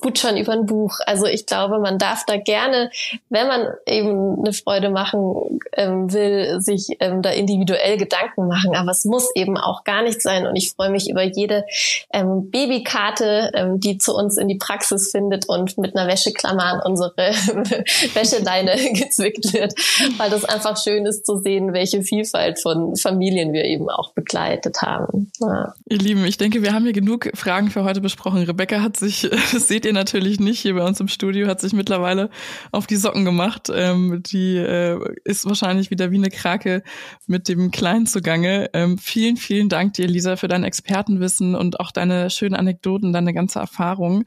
gut schon über ein Buch. Also ich glaube, man darf da gerne, wenn man eben eine Freude machen ähm, will, sich ähm, da individuell Gedanken machen. Aber es muss eben auch gar nicht sein. Und ich freue mich über jede ähm, Babykarte, ähm, die zu uns in die Praxis findet und mit einer Wäscheklammer an unsere Wäscheleine gezwickt wird, weil das einfach schön ist zu sehen, welche Vielfalt von Familien wir eben auch begleitet haben. Ja. Ihr Lieben, ich denke, wir haben hier genug Fragen für heute besprochen. Rebecca hat sich, seht ihr ihr natürlich nicht hier bei uns im Studio, hat sich mittlerweile auf die Socken gemacht. Ähm, die äh, ist wahrscheinlich wieder wie eine Krake mit dem Kleinen zugange. Ähm, vielen, vielen Dank dir, Lisa, für dein Expertenwissen und auch deine schönen Anekdoten, deine ganze Erfahrung.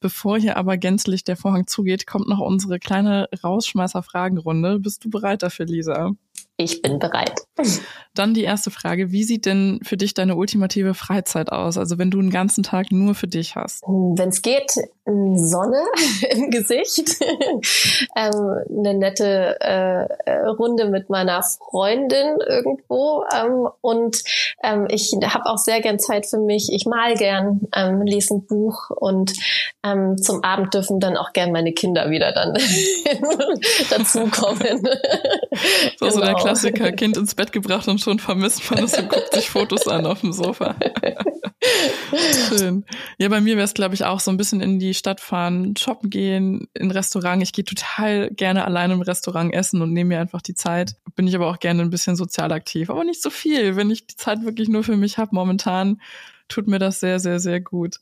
Bevor hier aber gänzlich der Vorhang zugeht, kommt noch unsere kleine Rausschmeißer-Fragenrunde. Bist du bereit dafür, Lisa? Ich bin bereit. Dann die erste Frage. Wie sieht denn für dich deine ultimative Freizeit aus? Also wenn du einen ganzen Tag nur für dich hast? Wenn es geht, Sonne im Gesicht, ähm, eine nette äh, Runde mit meiner Freundin irgendwo ähm, und ähm, ich habe auch sehr gern Zeit für mich. Ich mal gern, ähm, lese ein Buch und ähm, zum Abend dürfen dann auch gern meine Kinder wieder dann dazukommen. So, genau. so der genau. Klassiker, Kind ins Bett gebracht und schon vermisst man es und guckt sich Fotos an auf dem Sofa. Schön. Ja, bei mir wäre es, glaube ich, auch so ein bisschen in die Stadt fahren, shoppen gehen, in Restaurant. Ich gehe total gerne alleine im Restaurant essen und nehme mir einfach die Zeit. Bin ich aber auch gerne ein bisschen sozial aktiv, aber nicht so viel. Wenn ich die Zeit wirklich nur für mich habe momentan, tut mir das sehr, sehr, sehr gut.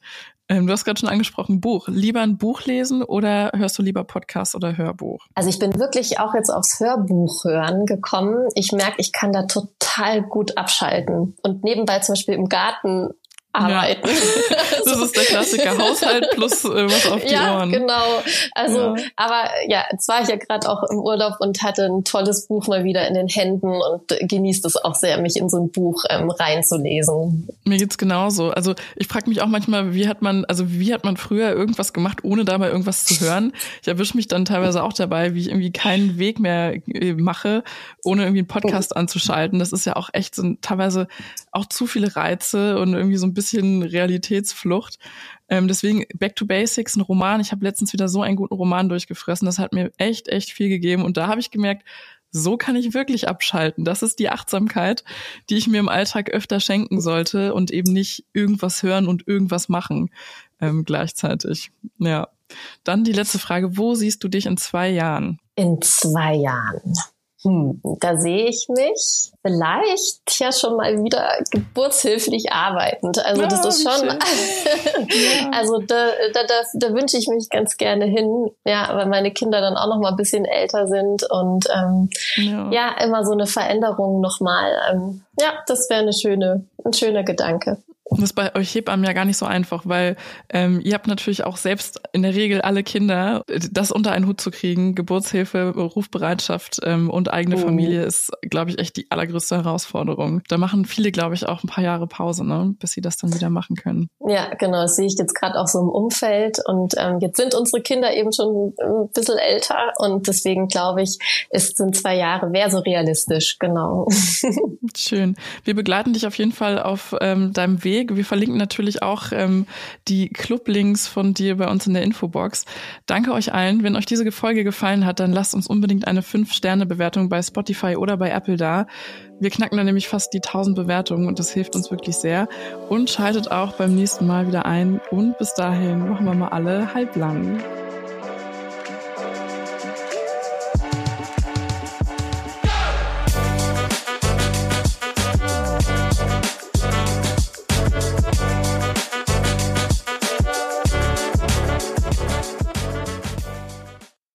Ähm, du hast gerade schon angesprochen, Buch. Lieber ein Buch lesen oder hörst du lieber Podcast oder Hörbuch? Also ich bin wirklich auch jetzt aufs Hörbuch hören gekommen. Ich merke, ich kann da total gut abschalten. Und nebenbei zum Beispiel im Garten arbeiten. Ja. Das ist der Klassiker. Haushalt plus äh, was auf die ja, Ohren. genau. Also, ja. aber ja, jetzt war ich ja gerade auch im Urlaub und hatte ein tolles Buch mal wieder in den Händen und genießt es auch sehr, mich in so ein Buch ähm, reinzulesen. Mir geht's genauso. Also ich frage mich auch manchmal, wie hat man, also wie hat man früher irgendwas gemacht, ohne dabei irgendwas zu hören? Ich erwische mich dann teilweise auch dabei, wie ich irgendwie keinen Weg mehr äh, mache, ohne irgendwie einen Podcast oh. anzuschalten. Das ist ja auch echt so teilweise auch zu viele Reize und irgendwie so ein bisschen bisschen Realitätsflucht. Ähm, deswegen Back to Basics, ein Roman. Ich habe letztens wieder so einen guten Roman durchgefressen. Das hat mir echt, echt viel gegeben. Und da habe ich gemerkt, so kann ich wirklich abschalten. Das ist die Achtsamkeit, die ich mir im Alltag öfter schenken sollte und eben nicht irgendwas hören und irgendwas machen ähm, gleichzeitig. Ja. Dann die letzte Frage. Wo siehst du dich in zwei Jahren? In zwei Jahren hm, da sehe ich mich vielleicht ja schon mal wieder geburtshilflich arbeitend. Also ja, das ist schon, ja. also da, da, da, da wünsche ich mich ganz gerne hin, ja, weil meine Kinder dann auch noch mal ein bisschen älter sind und ähm, ja. ja immer so eine Veränderung nochmal. Ähm, ja, das wäre eine schöne, ein schöner Gedanke. Und das ist bei euch Hebammen ja gar nicht so einfach, weil ähm, ihr habt natürlich auch selbst in der Regel alle Kinder. Das unter einen Hut zu kriegen, Geburtshilfe, Rufbereitschaft ähm, und eigene oh. Familie ist, glaube ich, echt die allergrößte Herausforderung. Da machen viele, glaube ich, auch ein paar Jahre Pause, ne, bis sie das dann wieder machen können. Ja, genau. Das sehe ich jetzt gerade auch so im Umfeld. Und ähm, jetzt sind unsere Kinder eben schon ein bisschen älter und deswegen glaube ich, ist sind zwei Jahre wäre so realistisch, genau. Schön. Wir begleiten dich auf jeden Fall auf ähm, deinem Weg Weg. Wir verlinken natürlich auch ähm, die Clublinks von dir bei uns in der Infobox. Danke euch allen. Wenn euch diese Folge gefallen hat, dann lasst uns unbedingt eine 5-Sterne-Bewertung bei Spotify oder bei Apple da. Wir knacken dann nämlich fast die 1000 Bewertungen und das hilft uns wirklich sehr. Und schaltet auch beim nächsten Mal wieder ein. Und bis dahin machen wir mal alle halblang.